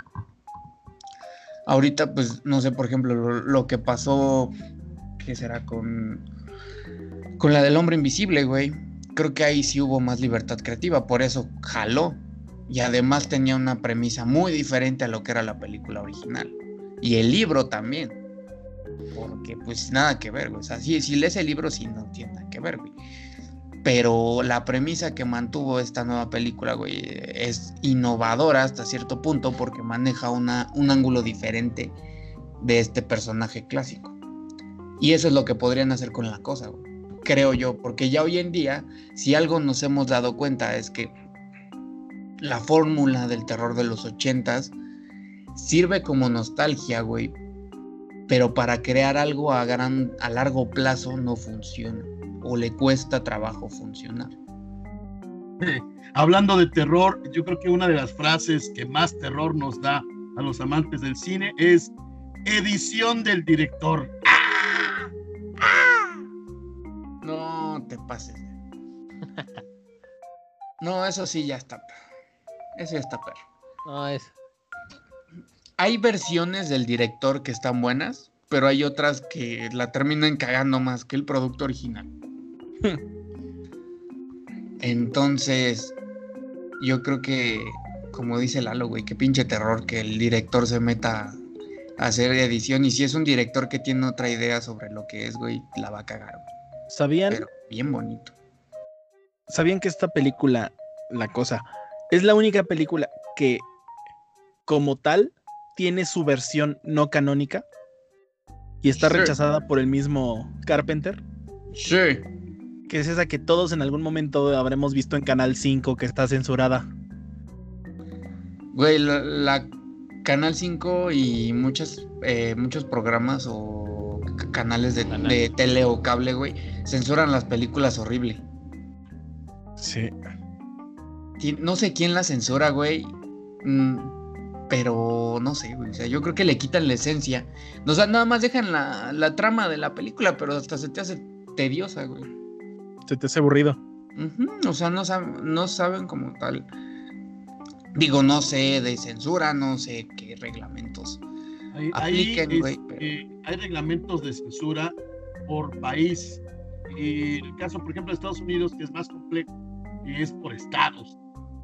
Speaker 5: Ahorita, pues, no sé, por ejemplo, lo, que pasó, ¿qué será con, con la del hombre invisible, güey? Creo que ahí sí hubo más libertad creativa, por eso jaló. Y además tenía una premisa muy diferente a lo que era la película original. Y el libro también. Porque, pues, nada que ver, güey. O sea, sí, si lees el libro, sí, no tiene nada que ver, güey. Pero la premisa que mantuvo esta nueva película, güey, es innovadora hasta cierto punto porque maneja una, un ángulo diferente de este personaje clásico. Y eso es lo que podrían hacer con la cosa, güey. Creo yo, porque ya hoy en día, si algo nos hemos dado cuenta es que la fórmula del terror de los ochentas sirve como nostalgia, güey. Pero para crear algo a, gran, a largo plazo no funciona o le cuesta trabajo funcionar.
Speaker 1: Hablando de terror, yo creo que una de las frases que más terror nos da a los amantes del cine es edición del director.
Speaker 5: No te pases. No, eso sí ya está. Eso ya está perro.
Speaker 3: No, es.
Speaker 5: Hay versiones del director que están buenas, pero hay otras que la terminan cagando más que el producto original. Entonces, yo creo que, como dice Lalo, güey, qué pinche terror que el director se meta a hacer edición. Y si es un director que tiene otra idea sobre lo que es, güey, la va a cagar, güey.
Speaker 4: ¿Sabían,
Speaker 5: Pero bien bonito.
Speaker 4: ¿Sabían que esta película, la cosa, es la única película que, como tal, tiene su versión no canónica? Y está
Speaker 5: Sí.
Speaker 4: rechazada por el mismo Carpenter.
Speaker 5: Sí.
Speaker 4: Que es esa que todos en algún momento habremos visto en Canal 5 que está censurada.
Speaker 5: Güey, la, la Canal 5 y muchos, eh, muchos programas o canales de,
Speaker 3: Canal.
Speaker 5: de tele o cable, güey, censuran las películas horrible.
Speaker 4: Sí.
Speaker 5: No sé quién la censura, güey. mm, pero no sé, güey. O sea, yo creo que le quitan la esencia. O sea, nada más dejan la, la trama de la película, pero hasta se te hace tediosa, güey.
Speaker 4: Se te hace aburrido.
Speaker 5: O sea, no, sab- no saben como tal. Digo, no sé de censura, no sé qué reglamentos. Apliquen, güey,
Speaker 1: este, hay reglamentos de censura por país. Y el caso, por ejemplo, de Estados Unidos, que es más complejo, es por estados.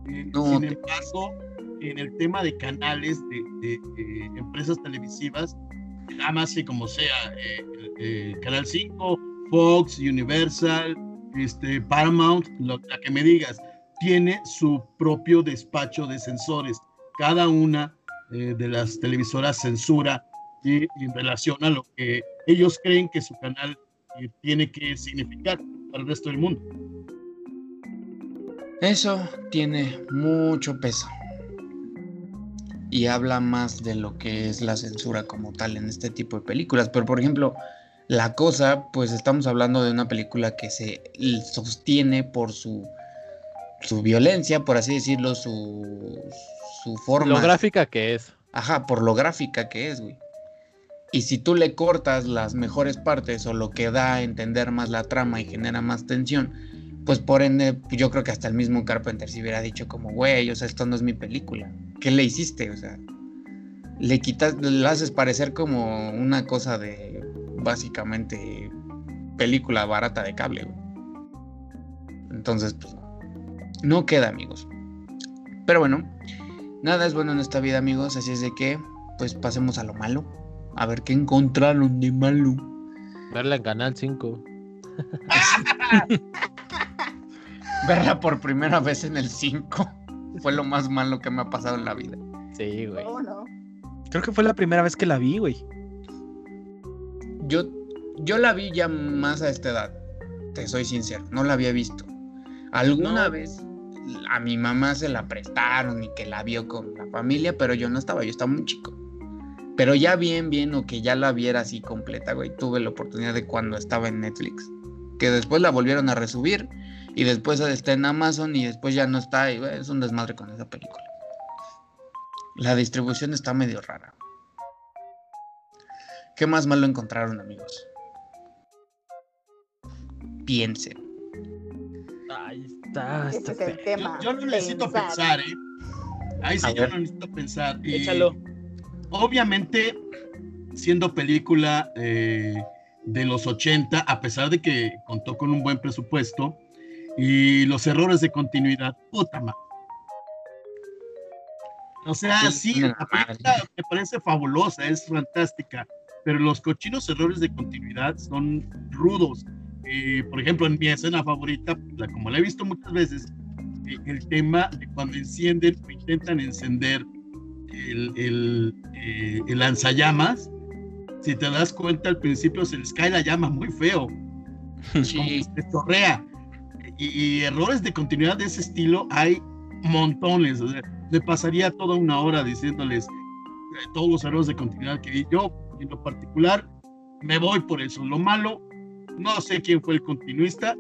Speaker 1: Eh,
Speaker 5: No,
Speaker 1: sin
Speaker 5: te-
Speaker 1: embargo, en el tema de canales de, de, eh, empresas televisivas, y como sea, eh, eh, Canal 5, Fox, Universal, este, Paramount, lo, la que me digas, tiene su propio despacho de censores. Cada una eh, de las televisoras censura en relación a lo que ellos creen que su canal eh, tiene que significar para el resto del mundo.
Speaker 5: Eso tiene mucho peso. Y habla más de lo que es la censura como tal en este tipo de películas. Pero por ejemplo, La Cosa, pues estamos hablando de una película que se sostiene por su, su violencia, por así decirlo, su, su forma.
Speaker 3: Lo gráfica que es.
Speaker 5: Ajá, por lo gráfica que es, güey. Y si tú le cortas las mejores partes o lo que da a entender más la trama y genera más tensión, pues por ende, yo creo que hasta el mismo Carpenter si hubiera dicho como, güey, o sea, esto no es mi película. ¿Qué le hiciste? O sea, le quitas, le haces parecer como una cosa de, básicamente, película barata de cable, güey. Entonces, pues, no queda, amigos. Pero bueno, Nada es bueno en esta vida, amigos, así es de que, pues pasemos a lo malo. A ver qué encontraron de malo.
Speaker 3: Verla en Canal 5.
Speaker 5: Verla por primera vez en el 5 fue lo más malo que me ha pasado en la vida.
Speaker 3: Sí, güey.
Speaker 4: Creo que fue la primera vez que la vi, güey.
Speaker 5: Yo, yo la vi ya más a esta edad, te soy sincero, no la había visto. Alguna
Speaker 3: No.
Speaker 5: vez a mi mamá se la prestaron y que la vio con la familia, pero yo no estaba, yo estaba muy chico. Pero ya bien, bien, o que ya la viera así completa, güey, tuve la oportunidad de cuando estaba en Netflix. Que después la volvieron a resubir y después está en Amazon y después ya no está y güey, es un desmadre con esa película. La distribución está medio rara. ¿Qué más malo encontraron, amigos? Piensen.
Speaker 3: Ahí está.
Speaker 2: Ese
Speaker 3: está
Speaker 2: es el tema.
Speaker 1: Yo, yo no necesito
Speaker 2: pensar.
Speaker 1: pensar, ¿eh? Ahí sí yo no necesito pensar. Y
Speaker 4: Échalo.
Speaker 1: Obviamente, siendo película eh, de los 80, a pesar de que contó con un buen presupuesto y los errores de continuidad, puta madre. O sea,
Speaker 5: Sí,
Speaker 1: sí,
Speaker 5: la
Speaker 1: película me parece fabulosa, es fantástica, pero los cochinos errores de continuidad son rudos. Eh, por ejemplo, en mi escena favorita, la, como la he visto muchas veces, eh, el tema de cuando encienden o intentan encender el, el, eh, el lanzallamas, si te das cuenta al principio se les cae la llama muy feo, como
Speaker 5: Sí,
Speaker 1: que se chorrea. Y, y errores de continuidad de ese estilo hay montones. O sea, me pasaría toda una hora diciéndoles eh, todos los errores de continuidad que vi. Yo, en lo particular, me voy por eso. Lo malo, no sé quién fue el continuista,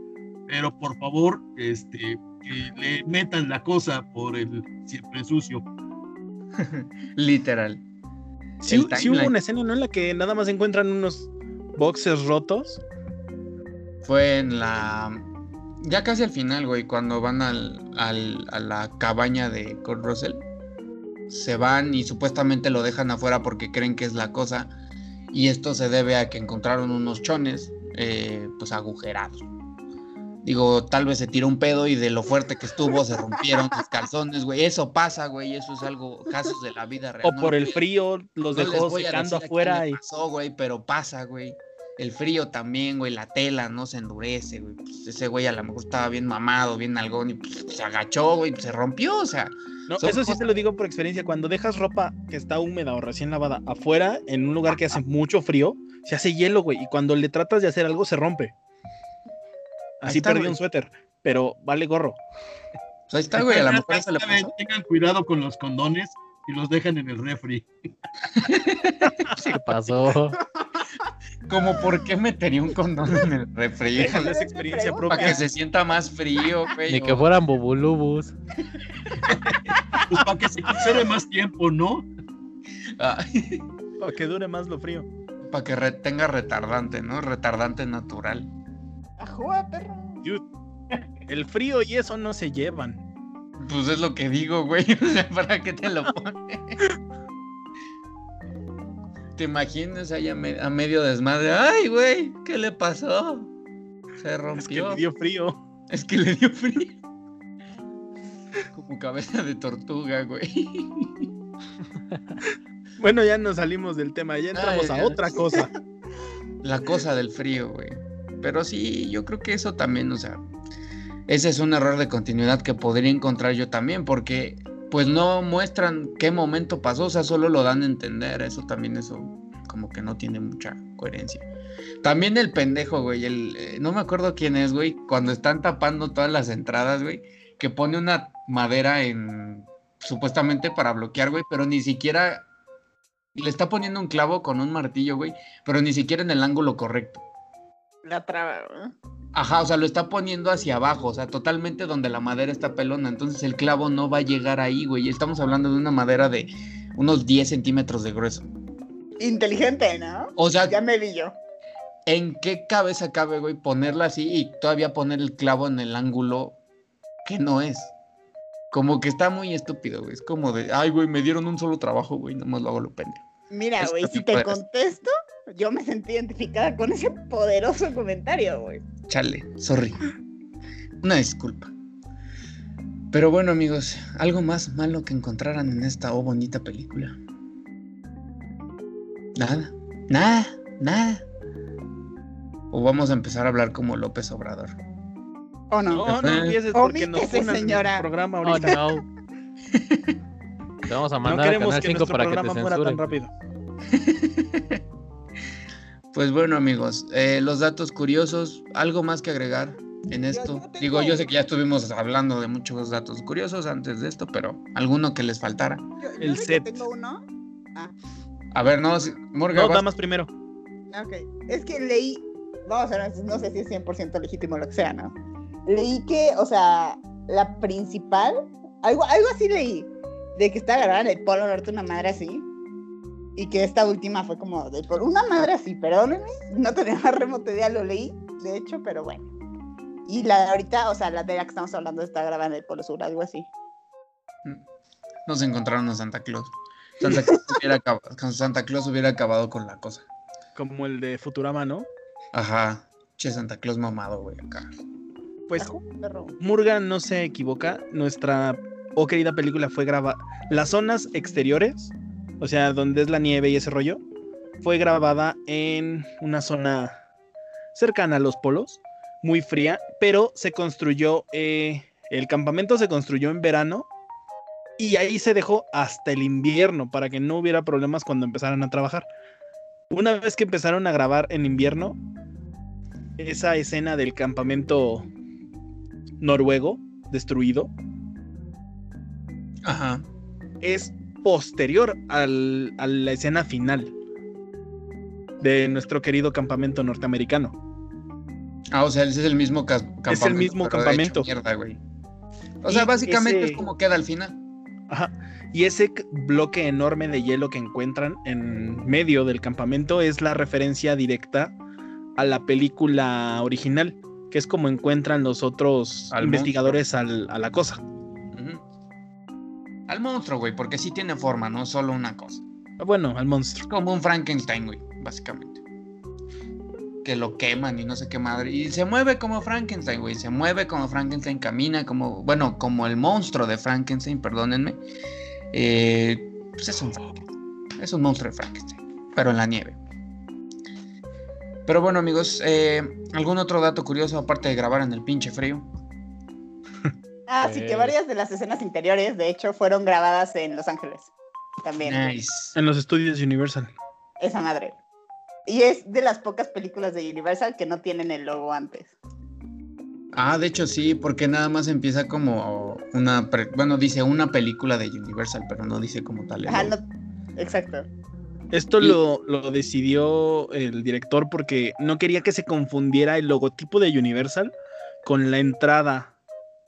Speaker 1: pero por favor, este, que le metan la cosa por el siempre sucio.
Speaker 5: literal.
Speaker 4: Sí, hubo una escena, ¿no? En la que nada más encuentran unos boxes rotos.
Speaker 5: Fue en la. Ya casi al final, güey, cuando van al, al- a la cabaña de Kurt Russell. Se van y supuestamente lo dejan afuera porque creen que es la cosa. Y esto se debe a que encontraron unos chones, eh, pues agujerados. Digo, tal vez se tiró un pedo y de lo fuerte que estuvo se rompieron sus calzones, güey. Eso pasa, güey. Eso es algo, casos de la vida real.
Speaker 4: O
Speaker 5: No-
Speaker 4: por el frío los
Speaker 5: no
Speaker 4: dejó secando afuera y
Speaker 5: pasó, güey, pero pasa, güey. El frío también, güey, la tela no se endurece, güey. Pues ese güey a lo mejor estaba bien mamado, bien algón y pues, se agachó, güey, se rompió, o sea.
Speaker 4: No, eso sí te lo digo por experiencia. Cuando dejas ropa que está húmeda o recién lavada afuera, en un lugar que hace mucho frío, se hace hielo, güey. Y cuando le tratas de hacer algo, se rompe. Así
Speaker 5: está,
Speaker 4: perdí
Speaker 5: güey.
Speaker 4: un suéter, pero vale gorro.
Speaker 5: Pues ahí está, güey, a lo mejor eso le pasó.
Speaker 1: Tengan cuidado con los condones y los dejan en el refri.
Speaker 3: ¿Qué pasó?
Speaker 5: Como, ¿por qué metería un condón en el refri?
Speaker 4: Déjale esa experiencia
Speaker 2: Pregunta.
Speaker 5: Para
Speaker 4: propia.
Speaker 5: que se sienta más frío, güey.
Speaker 3: Ni que fueran bubulubus.
Speaker 1: Pues para que se conserve más tiempo, ¿no?
Speaker 4: Para que dure más lo frío.
Speaker 5: para que re- tenga retardante, ¿no? Retardante natural.
Speaker 2: Ajúa, perro.
Speaker 4: Dude, el frío y eso no se llevan.
Speaker 5: Pues es lo que digo, güey. O sea, ¿para qué te lo pones? ¿Te imaginas ahí a, me- a medio desmadre? ¡Ay, güey! ¿Qué le pasó? Se
Speaker 4: Es que
Speaker 5: rompió.
Speaker 4: le dio frío.
Speaker 5: Es que le dio frío. Como cabeza de tortuga, güey.
Speaker 4: Bueno, ya nos salimos del tema, ya entramos
Speaker 5: Ay,
Speaker 4: a otra cosa.
Speaker 5: La cosa del frío, güey. Pero sí, yo creo que eso también, o sea, ese es un error de continuidad que podría encontrar yo también, porque pues no muestran qué momento pasó, o sea, solo lo dan a entender, eso también, eso como que no tiene mucha coherencia. También el pendejo, güey, el, eh, no me acuerdo quién es, güey, cuando están tapando todas las entradas, güey, que pone una madera en, supuestamente para bloquear, güey, pero ni siquiera le está poniendo un clavo con un martillo, güey, pero ni siquiera en el ángulo correcto.
Speaker 2: La traba, ¿no?
Speaker 5: Ajá, o sea, lo está poniendo hacia abajo, o sea, totalmente donde la madera está pelona. Entonces el clavo no va a llegar ahí, güey. Y Estamos hablando de una madera de unos 10 centímetros de grueso.
Speaker 2: Inteligente, ¿no?
Speaker 5: O sea,
Speaker 2: Ya me vi yo.
Speaker 5: ¿en qué cabeza cabe, güey, ponerla así y todavía poner el clavo en el ángulo que no es? Como que está muy estúpido, güey. Es como de, ay, güey, me dieron un solo trabajo, güey, nomás lo hago lo pendejo.
Speaker 2: Mira, güey, si te contesto, yo me sentí identificada con ese poderoso comentario, güey.
Speaker 5: Chale, sorry. Una disculpa. Pero bueno, amigos, ¿algo más malo que encontraran en esta oh bonita película? Nada, nada, nada. O vamos a empezar a hablar como López Obrador.
Speaker 2: ¿O no?
Speaker 4: No, no empieces porque nos en
Speaker 2: señora.
Speaker 4: el programa
Speaker 3: Oh,
Speaker 4: ahorita.
Speaker 3: no. Te vamos a
Speaker 4: No
Speaker 3: mandar a
Speaker 4: queremos
Speaker 3: Canal
Speaker 4: que
Speaker 3: 5
Speaker 4: nuestro
Speaker 3: para que te
Speaker 4: programa muera tan
Speaker 3: censuren.
Speaker 4: rápido.
Speaker 5: Pues bueno, amigos, eh, los datos curiosos, ¿algo más que agregar en esto?
Speaker 2: yo tengo-
Speaker 5: Digo, yo sé que ya estuvimos hablando de muchos datos curiosos antes de esto, pero ¿alguno que les faltara?
Speaker 2: Yo- yo
Speaker 4: El set.
Speaker 2: Tengo uno.
Speaker 5: A ver, no, si- Morgan,
Speaker 4: No,
Speaker 5: vas-
Speaker 4: damas primero.
Speaker 2: Ok. Es que leí. Vamos a ver, no sé si es 100% legítimo lo que sea, ¿no? Leí que, o sea, la principal. Algo, algo así leí. De que estaba grabada en el Polo Norte una madre así. Y que esta última fue como del Polo. Una madre así, perdónenme. No tenía más remota idea, lo leí, de hecho, pero bueno. Y la de ahorita, o sea, la de la que estamos hablando está grabada en el Polo Sur, algo así.
Speaker 5: nos encontraron a Santa Claus. Santa Claus, hubiera acabado, con Santa Claus hubiera acabado con la cosa.
Speaker 4: Como el de Futurama, ¿no?
Speaker 5: Ajá. Che, Santa Claus mamado, güey, acá.
Speaker 4: Pues
Speaker 2: Ajú, perro.
Speaker 4: Murga no se equivoca. Nuestra oh querida película fue grabada. Las zonas exteriores, o sea, donde es la nieve y ese rollo, fue grabada en una zona cercana a los polos, muy fría, pero se construyó, eh, el campamento se construyó en verano y ahí se dejó hasta el invierno para que no hubiera problemas cuando empezaran a trabajar. Una vez que empezaron a grabar en invierno, esa escena del campamento noruego destruido
Speaker 5: Ajá.
Speaker 4: es posterior al- a la escena final de nuestro querido campamento norteamericano.
Speaker 5: Ah, o sea, ese es el mismo ca- campamento.
Speaker 4: el mismo campamento.
Speaker 5: mierda, güey. O sea,
Speaker 4: Y
Speaker 5: básicamente
Speaker 4: ese-
Speaker 5: es como queda al final.
Speaker 4: Ajá. Y ese bloque enorme de hielo que encuentran en medio del campamento es la referencia directa a la película original, que es como encuentran los otros
Speaker 5: Al
Speaker 4: investigadores al- a la cosa.
Speaker 5: Al monstruo, güey, porque sí tiene forma, no solo una cosa.
Speaker 4: Bueno, al monstruo.
Speaker 5: Como un Frankenstein, güey, básicamente. que lo queman y no sé qué madre. Y se mueve como Frankenstein, güey. Se mueve como Frankenstein, camina como, bueno, como el monstruo de Frankenstein, perdónenme. Eh, pues es un Es un monstruo de Frankenstein, pero en la nieve. Pero bueno, amigos, eh, ¿algún otro dato curioso aparte de grabar en el pinche frío?
Speaker 2: Ah, sí, que varias de las escenas interiores, de hecho, fueron grabadas en Los Ángeles. También.
Speaker 5: Nice.
Speaker 4: En los estudios Universal.
Speaker 2: Esa madre. Y es de las pocas películas de Universal que no tienen el logo antes.
Speaker 5: Ah, de hecho sí, porque nada más empieza como una, pre- bueno, dice una película de Universal, pero no dice como tal.
Speaker 2: Ajá, no. Exacto.
Speaker 4: Esto
Speaker 5: Y-
Speaker 4: lo, lo decidió el director porque no quería que se confundiera el logotipo de Universal con la entrada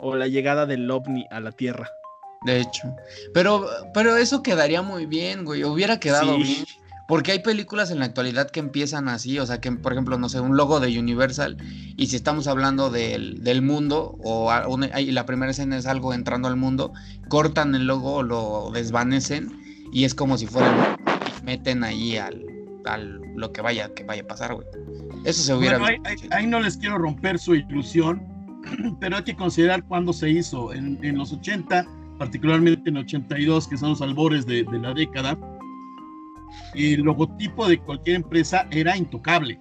Speaker 4: o la llegada del ovni a la Tierra.
Speaker 5: De hecho. Pero, pero eso quedaría muy bien, güey. Hubiera quedado
Speaker 4: Sí.
Speaker 5: bien. Porque hay películas en la actualidad que empiezan así, o sea, que por ejemplo, no sé, un logo de Universal, y si estamos hablando del, del mundo, o a- y la primera escena es algo entrando al mundo, cortan el logo o lo desvanecen, y es como si fueran, y meten ahí al, al lo que vaya, que vaya a pasar, güey. Eso se hubiera
Speaker 1: Bueno, ahí, ahí no les quiero romper su ilusión, pero hay que considerar cuándo se hizo. En, en los 80, particularmente en 82, que son los albores de, de la década, el logotipo de cualquier empresa era intocable.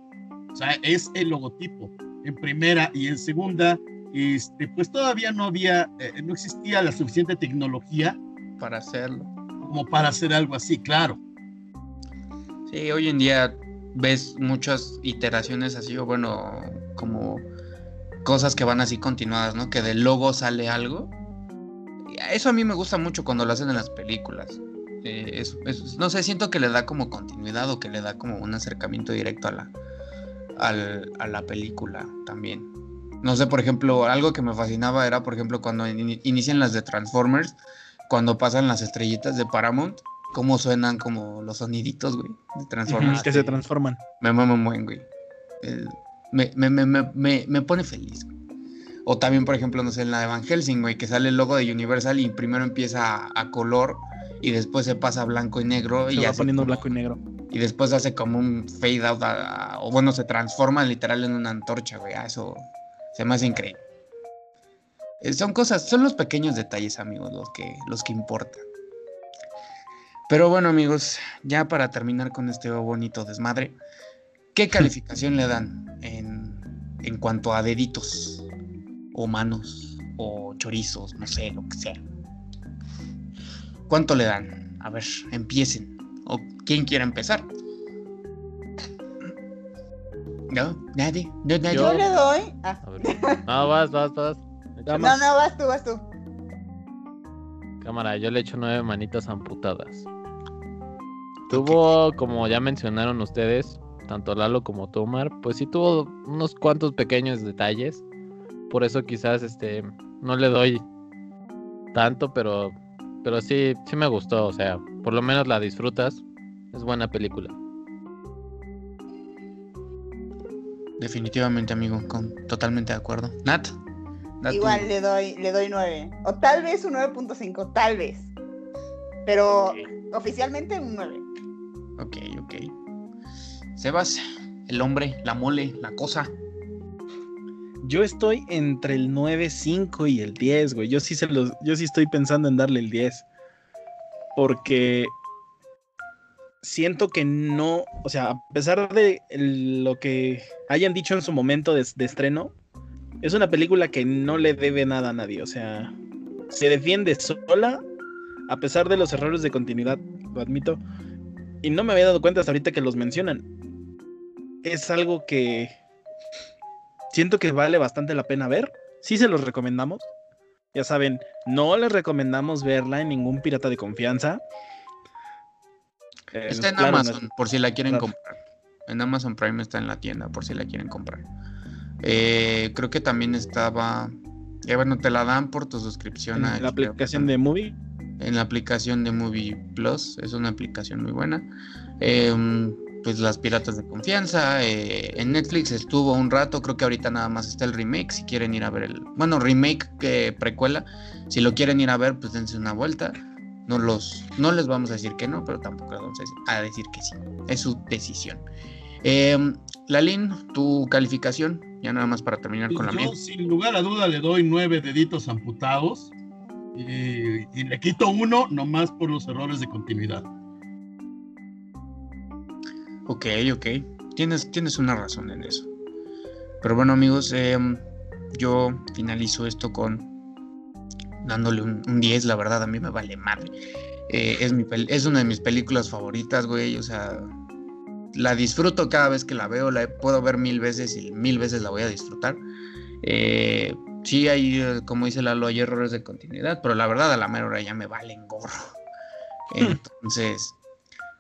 Speaker 1: O sea, es el logotipo. En primera y en segunda, este, pues todavía no había, eh, no existía la suficiente tecnología
Speaker 5: para hacerlo.
Speaker 1: como para hacer algo así, claro.
Speaker 5: Sí, hoy en día ves muchas iteraciones así, o bueno, como cosas que van así continuadas, ¿no? Que del logo sale algo. Eso a mí me gusta mucho cuando lo hacen en las películas. Eh, es- es- no sé, siento que le da como continuidad o que le da como un acercamiento directo a la, al- a la película también. No sé, por ejemplo, algo que me fascinaba era, por ejemplo, cuando in- inician las de Transformers, cuando pasan las estrellitas de Paramount, cómo suenan como los soniditos, güey, de Transformers.
Speaker 4: que se transforman.
Speaker 5: Me mama muy bien, güey. Eh, me, me, me, me, me, pone feliz, güey. O también, por ejemplo, no sé, en la de Van Helsing, güey, que sale el logo de Universal y primero empieza a, a color y después se pasa a blanco y negro
Speaker 4: Se
Speaker 5: y,
Speaker 4: va poniendo
Speaker 5: como-
Speaker 4: blanco y negro.
Speaker 5: y después hace como un fade out, a- a- o bueno, se transforma literal en una antorcha, güey. Ah, eso se me hace increíble. Eh, son cosas, son los pequeños detalles, amigos, los que, los que importan. Pero bueno, amigos, ya para terminar con este bonito desmadre, ¿qué calificación le dan en cuanto a deditos? O manos, o chorizos, no sé, lo que sea. ¿Cuánto le dan? A ver, empiecen. ¿O quién quiere empezar? No, nadie, no, nadie.
Speaker 2: Yo le doy. Ah,
Speaker 3: A ver. No, vas, vas, vas.
Speaker 2: no, no, vas tú, vas tú.
Speaker 3: Cámara, yo le echo nueve manitas amputadas. Tuvo, como ya mencionaron ustedes, tanto Lalo como Tomar, pues sí tuvo unos cuantos pequeños detalles. Por eso quizás este no le doy tanto, pero pero sí sí me gustó, o sea, por lo menos la disfrutas. Es buena película.
Speaker 5: Definitivamente, amigo, con, totalmente de acuerdo. Nat,
Speaker 2: Igual le doy, le doy 9. O tal vez un 9.5, tal vez. Pero oficialmente un 9.
Speaker 5: Ok, ok. Sebas, el hombre, la mole, la cosa.
Speaker 4: Yo estoy entre el 9.5 y el 10, güey. Yo sí se los, yo sí estoy pensando en darle el 10. Porque siento que no, o sea, a pesar de lo que hayan dicho en su momento de, de estreno, es una película que no le debe nada a nadie. O sea, se defiende sola, a pesar de los errores de continuidad, lo admito. Y no me había dado cuenta hasta ahorita que los mencionan. Es algo que siento que vale bastante la pena ver. Sí se los recomendamos. Ya saben, no les recomendamos verla en ningún pirata de confianza. Eh,
Speaker 5: Está en
Speaker 4: claro, no-
Speaker 5: Amazon, por si la quieren
Speaker 4: claro.
Speaker 5: comprar. En Amazon Prime está en la tienda, por si la quieren comprar. Eh, creo que también estaba. Ya bueno, te la dan por tu suscripción
Speaker 4: en
Speaker 5: a
Speaker 4: la
Speaker 5: HBO,
Speaker 4: aplicación de Movie.
Speaker 5: en la aplicación de Movie Plus. Es una aplicación muy buena. Eh, pues las piratas de confianza. eh, en Netflix estuvo un rato. Creo que ahorita nada más está el remake. Si quieren ir a ver el. Bueno, remake que precuela. Si lo quieren ir a ver, pues dense una vuelta. No, los, no les vamos a decir que no, pero tampoco les vamos a decir, a decir que sí. Es su decisión. Eh, Lalín, tu calificación, ya nada más para terminar con la
Speaker 1: Yo,
Speaker 5: mía.
Speaker 1: sin lugar a duda, le doy nueve deditos amputados y, y le quito uno nomás por los errores de continuidad.
Speaker 5: Ok, ok. Tienes, tienes una razón en eso. Pero bueno, amigos, em, yo finalizo esto con dándole un, un 10, la verdad, a mí me vale madre. Eh, es, mi es una de mis películas favoritas, güey. O sea, la disfruto cada vez que la veo, la puedo ver mil veces y mil veces la voy a disfrutar. Eh, sí, hay, como dice Lalo, hay errores de continuidad, pero la verdad, a la mera hora ya me valen gorro. Entonces,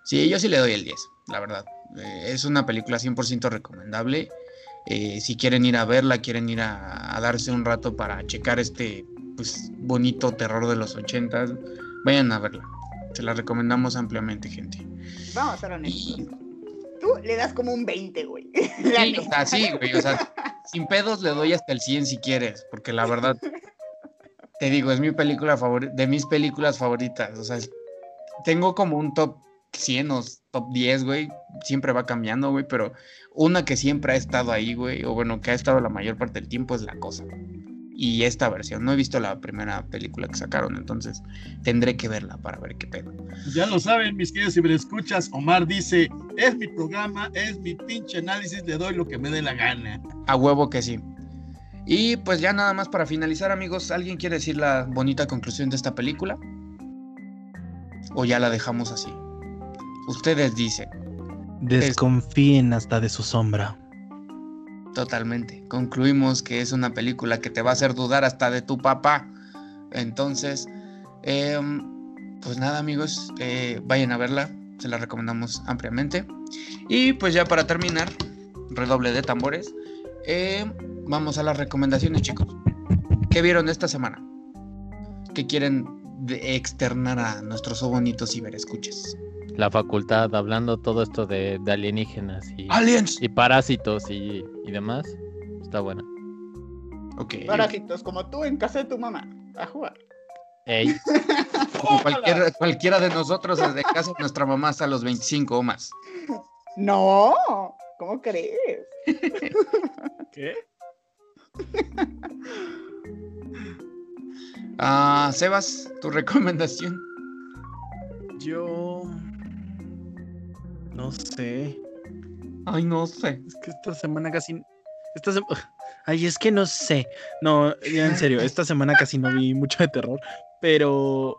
Speaker 5: sí, yo sí le doy el 10, la verdad. Eh, es una película 100% recomendable. Eh, si quieren ir a verla, quieren ir a, a darse un rato para checar este pues, bonito terror de los 80, vayan a verla. Se la recomendamos ampliamente, gente.
Speaker 2: Vamos a ser honestos.
Speaker 5: Y,
Speaker 2: Tú le das como un 20, güey.
Speaker 5: Sí, o sea, sí, güey, o sea, sin pedos le doy hasta el 100 si quieres, porque la verdad, te digo, es mi película favorita, de mis películas favoritas, o sea, tengo como un top 100 o top 10, güey, siempre va cambiando, güey, pero una que siempre ha estado ahí, güey, o bueno, que ha estado la mayor parte del tiempo es La Cosa. Y esta versión, no he visto la primera película que sacaron, entonces tendré que verla para ver qué pedo.
Speaker 1: Ya lo saben, mis queridos ciberescuchas. Omar dice: Es mi programa, es mi pinche análisis, le doy lo que me dé la gana.
Speaker 5: A huevo que sí. Y pues ya nada más para finalizar, amigos, ¿alguien quiere decir la bonita conclusión de esta película? ¿O ya la dejamos así? Ustedes dicen,
Speaker 4: Desconfíen hasta de su sombra.
Speaker 5: totalmente. Concluimos que es una película que te va a hacer dudar hasta de tu papá. Entonces, em, pues nada, amigos, eh, vayan a verla. Se la recomendamos ampliamente. Y pues ya para terminar, redoble de tambores. em, vamos a las recomendaciones, chicos. ¿Qué vieron esta semana? ¿Qué quieren de- externar a nuestros bonitos ciberescuchas?
Speaker 3: La facultad, hablando todo esto de, de alienígenas y,
Speaker 5: ¡Aliens!
Speaker 3: y parásitos y, y demás. Está buena.
Speaker 5: Ok.
Speaker 2: Parásitos, como tú en casa de tu mamá. A jugar.
Speaker 3: Ey,
Speaker 5: Como cualquier- cualquiera de nosotros, desde casa de nuestra mamá hasta los 25 o más.
Speaker 2: No, ¿cómo crees?
Speaker 4: ¿Qué?
Speaker 5: Ah, Sebas, tu recomendación.
Speaker 4: Yo. No sé.
Speaker 5: Ay, no sé.
Speaker 4: Es que esta semana casi. Esta sema- Ay, es que no sé. No, ya en serio, esta semana casi no vi mucho de terror. Pero.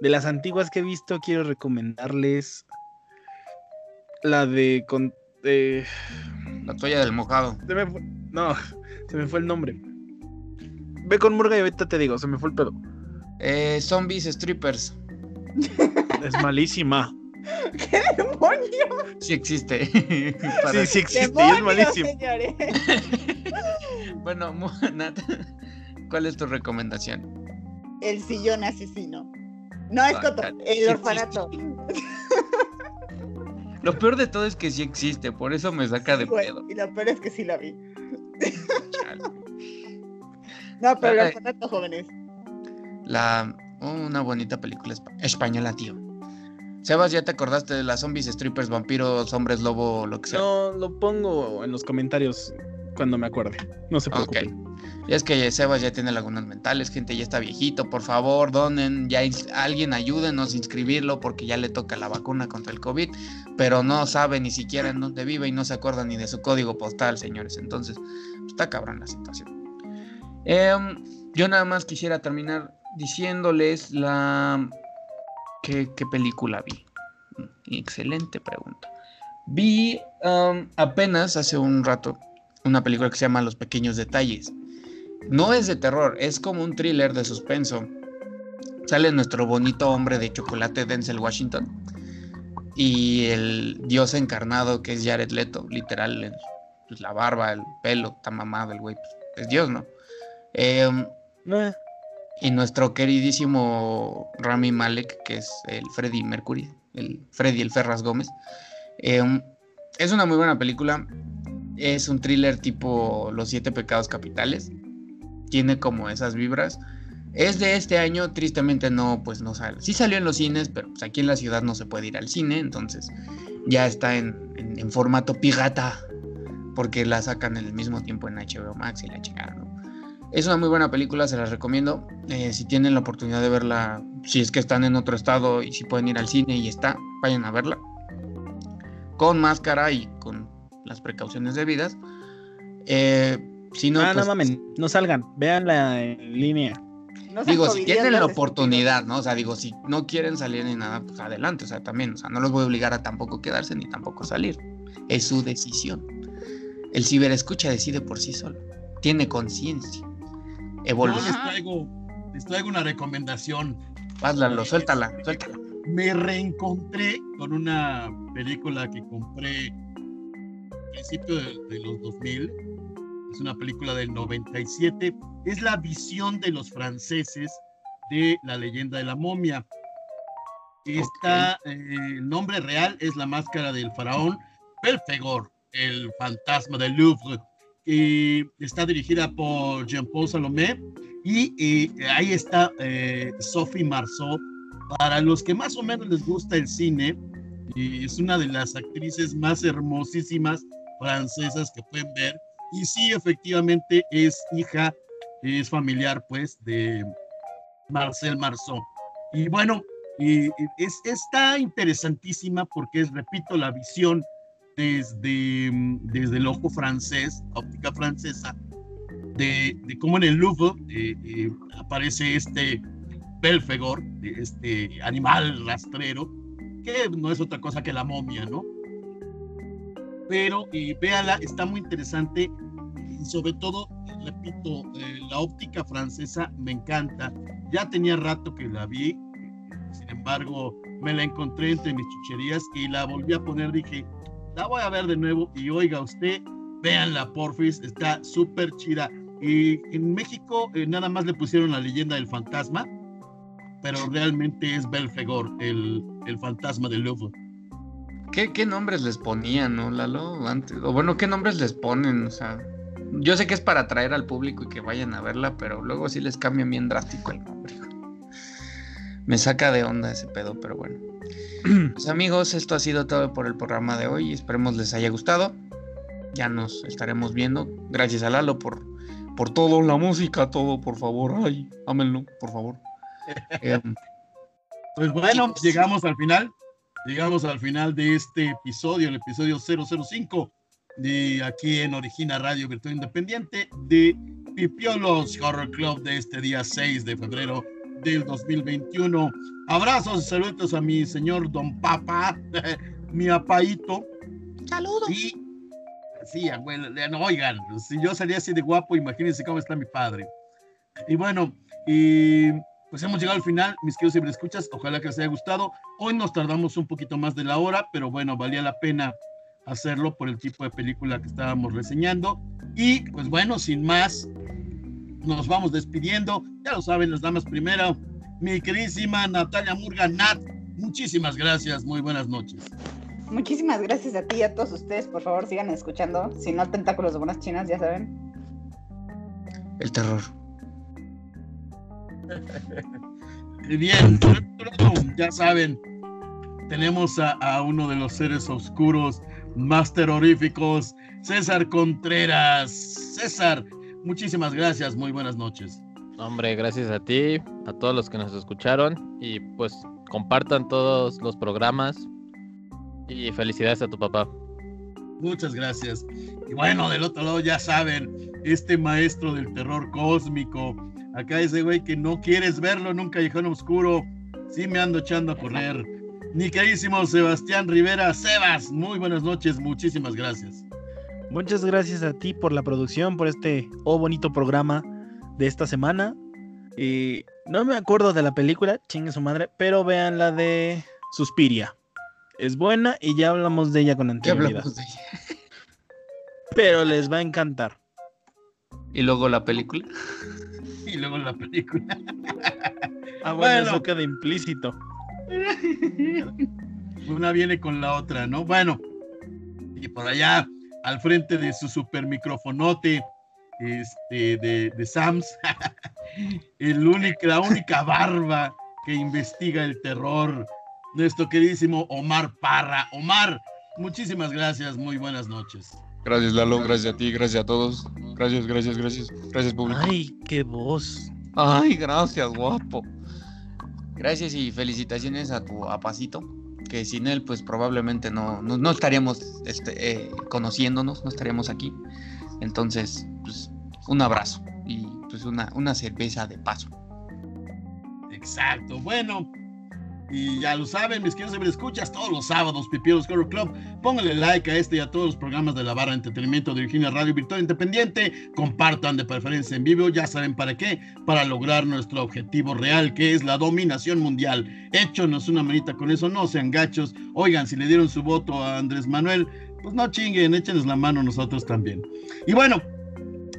Speaker 4: De las antiguas que he visto, quiero recomendarles. La de. Con... eh,
Speaker 5: La toalla del mojado.
Speaker 4: se me fue- No, se me fue el nombre. Ve con Murga y ahorita te digo, se me fue el pedo.
Speaker 5: Eh, zombies strippers.
Speaker 4: Es malísima.
Speaker 2: ¡Qué demonio!
Speaker 5: Sí existe. Para-
Speaker 4: Sí, sí existe y es
Speaker 2: ¡Demonio,
Speaker 4: malísimo.
Speaker 2: señores!
Speaker 5: Bueno, Nat, ¿cuál es tu recomendación?
Speaker 2: El sillón asesino. No es
Speaker 5: Ah,
Speaker 2: Coto,
Speaker 5: sí
Speaker 2: el orfanato.
Speaker 5: Lo peor de todo es que sí existe, por eso me saca de
Speaker 2: Güey,
Speaker 5: pedo.
Speaker 2: Y lo peor es que sí la vi.
Speaker 5: Chale.
Speaker 2: No, pero el orfanato, jóvenes.
Speaker 5: La, una bonita película espa- española, tío. Sebas, ¿ya te acordaste de las zombies, strippers, vampiros, hombres lobo, lo que sea?
Speaker 4: No, lo pongo en los comentarios cuando me acuerde. No se
Speaker 5: Ok.
Speaker 4: preocupen.
Speaker 5: Y es que Sebas ya tiene lagunas mentales, gente ya está viejito, por favor, donen, ya alguien ayúdenos a inscribirlo porque ya le toca la vacuna contra el COVID, pero no sabe ni siquiera en dónde vive y no se acuerda ni de su código postal, señores. Entonces, está cabrón la situación. Em, yo nada más quisiera terminar diciéndoles la... ¿Qué, película vi? Excelente pregunta. Vi am, apenas hace un rato una película que se llama Los Pequeños Detalles. No es de terror, es como un thriller de suspenso. Sale nuestro bonito hombre de chocolate Denzel Washington y el dios encarnado que es Jared Leto, literal, pues, la barba, el pelo, está mamado el güey, pues, es dios, ¿no? Em,
Speaker 4: Eh,
Speaker 5: y nuestro queridísimo Rami Malek, que es el Freddy Mercury, el Freddy el Ferras Gómez. Em, es una muy buena película. Es un thriller tipo Los Siete Pecados Capitales. Tiene como esas vibras. Es de este año, tristemente no, pues no sale. Sí salió en los cines, pero pues aquí en la ciudad no se puede ir al cine, entonces ya está en, formato pirata, porque la sacan en el mismo tiempo en HBO Max y la ¿no? Es una muy buena película, se las recomiendo. Eh, si tienen la oportunidad de verla, si es que están en otro estado y si pueden ir al cine y está, vayan a verla. Con máscara y con las precauciones debidas. Eh, si no,
Speaker 4: ah,
Speaker 5: pues,
Speaker 4: no mamen, no salgan, véanla en línea.
Speaker 2: No
Speaker 5: Digo, si tienen la oportunidad, ¿no? O sea, digo, si no quieren salir ni nada, pues adelante, o sea, también, o sea, no los voy a obligar a tampoco quedarse ni tampoco salir. Es su decisión. El ciberescucha decide por sí solo. Tiene conciencia.
Speaker 1: Yo
Speaker 5: Evolución.
Speaker 1: les traigo, les traigo una recomendación.
Speaker 5: Hazla, suéltala, suéltala.
Speaker 1: Me reencontré con una película que compré a principio de, de los 2000. Es una película del 97. Es la visión de los franceses de la leyenda de la momia. Esta, eh, el nombre real es la máscara del faraón Belfegor, el fantasma del Louvre. Y está dirigida por Jean-Paul Salomé y eh, ahí está eh, Sophie Marceau. Para los que más o menos les gusta el cine, y es una de las actrices más hermosísimas francesas que pueden ver. Y sí, efectivamente es hija, es familiar pues de Marcel Marceau. Y bueno, y es, está interesantísima porque es, repito, la visión desde, mm, desde el ojo francés, óptica francesa, de, de cómo en el Louvre eh, eh, aparece este Belfegor, este animal rastrero, que no es otra cosa que la momia, ¿no? Pero, y véala, está muy interesante y sobre todo, repito, eh, la óptica francesa me encanta. Ya tenía rato que la vi, sin embargo, me la encontré entre mis chucherías y la volví a poner, dije, la voy a ver de nuevo y oiga usted, véanla, porfis, está súper chida. Y en México eh, nada más le pusieron la leyenda del fantasma, pero realmente es Belfegor, el, el fantasma del Louvre.
Speaker 5: ¿Qué, ¿Qué nombres les ponían, no, Lalo? Antes, o bueno, ¿qué nombres les ponen? O sea, yo sé que es para atraer al público y que vayan a verla, pero luego sí les cambian bien drástico el nombre. Me saca de onda ese pedo, pero bueno. Pues amigos, esto ha sido todo por el programa de hoy. Esperemos les haya gustado. Ya nos estaremos viendo. Gracias a Lalo por, por todo, la música, todo, por favor. Ay, ámenlo, por favor. Eh,
Speaker 1: Pues bueno,
Speaker 5: Chicos.
Speaker 1: llegamos al final. Llegamos al final de este episodio, el episodio 005 de aquí en Origina Radio Virtual Independiente de Pipiolos Horror Club de este día 6 de febrero del 2021. Abrazos y saludos a mi señor Don Papa, mi apaito.
Speaker 5: Saludos.
Speaker 1: Y sí, abuelo, no, oigan, si yo salía así de guapo, imagínense cómo está mi padre. Y bueno, y pues hemos llegado al final, mis queridos escuchas. Ojalá que les haya gustado. Hoy nos tardamos un poquito más de la hora, pero bueno, valía la pena hacerlo por el tipo de película que estábamos reseñando. Y pues bueno, sin más, nos vamos despidiendo. Ya lo saben, las damas primero. Mi queridísima Natalia Murga, Nat, muchísimas gracias. Muy buenas noches.
Speaker 2: Muchísimas gracias a ti y a todos ustedes. Por favor, sigan escuchando. Si no, tentáculos de buenas chinas, ya saben.
Speaker 5: El terror.
Speaker 1: Y Bien, ya saben, tenemos a, a uno de los seres oscuros más terroríficos, César Contreras. César, muchísimas gracias, muy buenas noches.
Speaker 3: Hombre, gracias a ti, a todos los que nos escucharon y pues compartan todos los programas y felicidades a tu papá.
Speaker 1: Muchas gracias. Y bueno, del otro lado ya saben, este maestro del terror cósmico, acá ese güey que no quieres verlo en un callejón oscuro, sí me ando echando a correr. Mi queridísimo Sebastián Rivera, Sebas, muy buenas noches, muchísimas gracias.
Speaker 4: Muchas gracias a ti por la producción, por este oh bonito programa de esta semana. Y no me acuerdo de la película, chingue su madre, pero vean la de Suspiria. Es buena y ya hablamos de ella con
Speaker 5: ¿Qué
Speaker 4: anterioridad.
Speaker 5: hablamos de ella?
Speaker 4: Pero les va a encantar.
Speaker 5: Y luego la película.
Speaker 1: Y luego la película.
Speaker 4: Ah, bueno,
Speaker 1: Bueno.
Speaker 4: eso queda implícito.
Speaker 1: Una viene con la otra, ¿no? Bueno, y por allá, al frente de su super microfonote, este, de, de Sams, el único, la única barba que investiga el terror, nuestro queridísimo Omar Parra. Omar, Muchísimas gracias, muy buenas noches.
Speaker 5: Gracias, Lalo, gracias a ti, gracias a todos. Gracias, gracias, gracias. Gracias, público.
Speaker 4: Ay, qué voz.
Speaker 5: Ay, gracias, guapo. Gracias y felicitaciones a tu apacito, que sin él pues probablemente no, no, estaríamos este, eh, conociéndonos, no estaríamos aquí. Entonces, pues un abrazo y pues una, una cerveza de paso.
Speaker 1: Exacto. Bueno, y ya lo saben, mis queridos escuchas, todos los sábados, Pipieros Horror Club. Pónganle like a este y a todos los programas de la barra de entretenimiento de Virginia Radio Virtual Independiente. Compartan de preferencia en vivo, ya saben para qué, para lograr nuestro objetivo real, que es la dominación mundial. Échonos una manita con eso, no sean gachos. Oigan, si le dieron su voto a Andrés Manuel, pues no chinguen, échenos la mano nosotros también. Y bueno,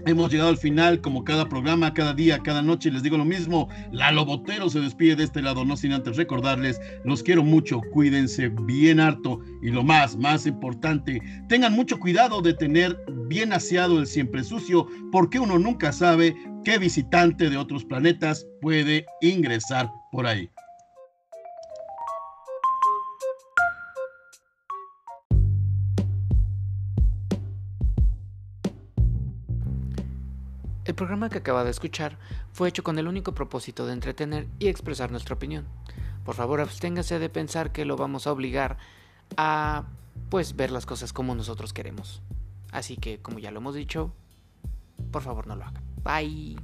Speaker 1: Hemos llegado al final, como cada programa, cada día, cada noche, les digo lo mismo. Lalo Botero se despide de este lado, no sin antes recordarles, los quiero mucho, cuídense bien harto y lo más, más importante, tengan mucho cuidado de tener bien aseado el siempre sucio, porque uno nunca sabe qué visitante de otros planetas puede ingresar por ahí.
Speaker 6: El programa que acaba de escuchar fue hecho con el único propósito de entretener y expresar nuestra opinión. Por favor, absténgase de pensar que lo vamos a obligar a pues ver las cosas como nosotros queremos. Así que, como ya lo hemos dicho, por favor no lo hagan. Bye.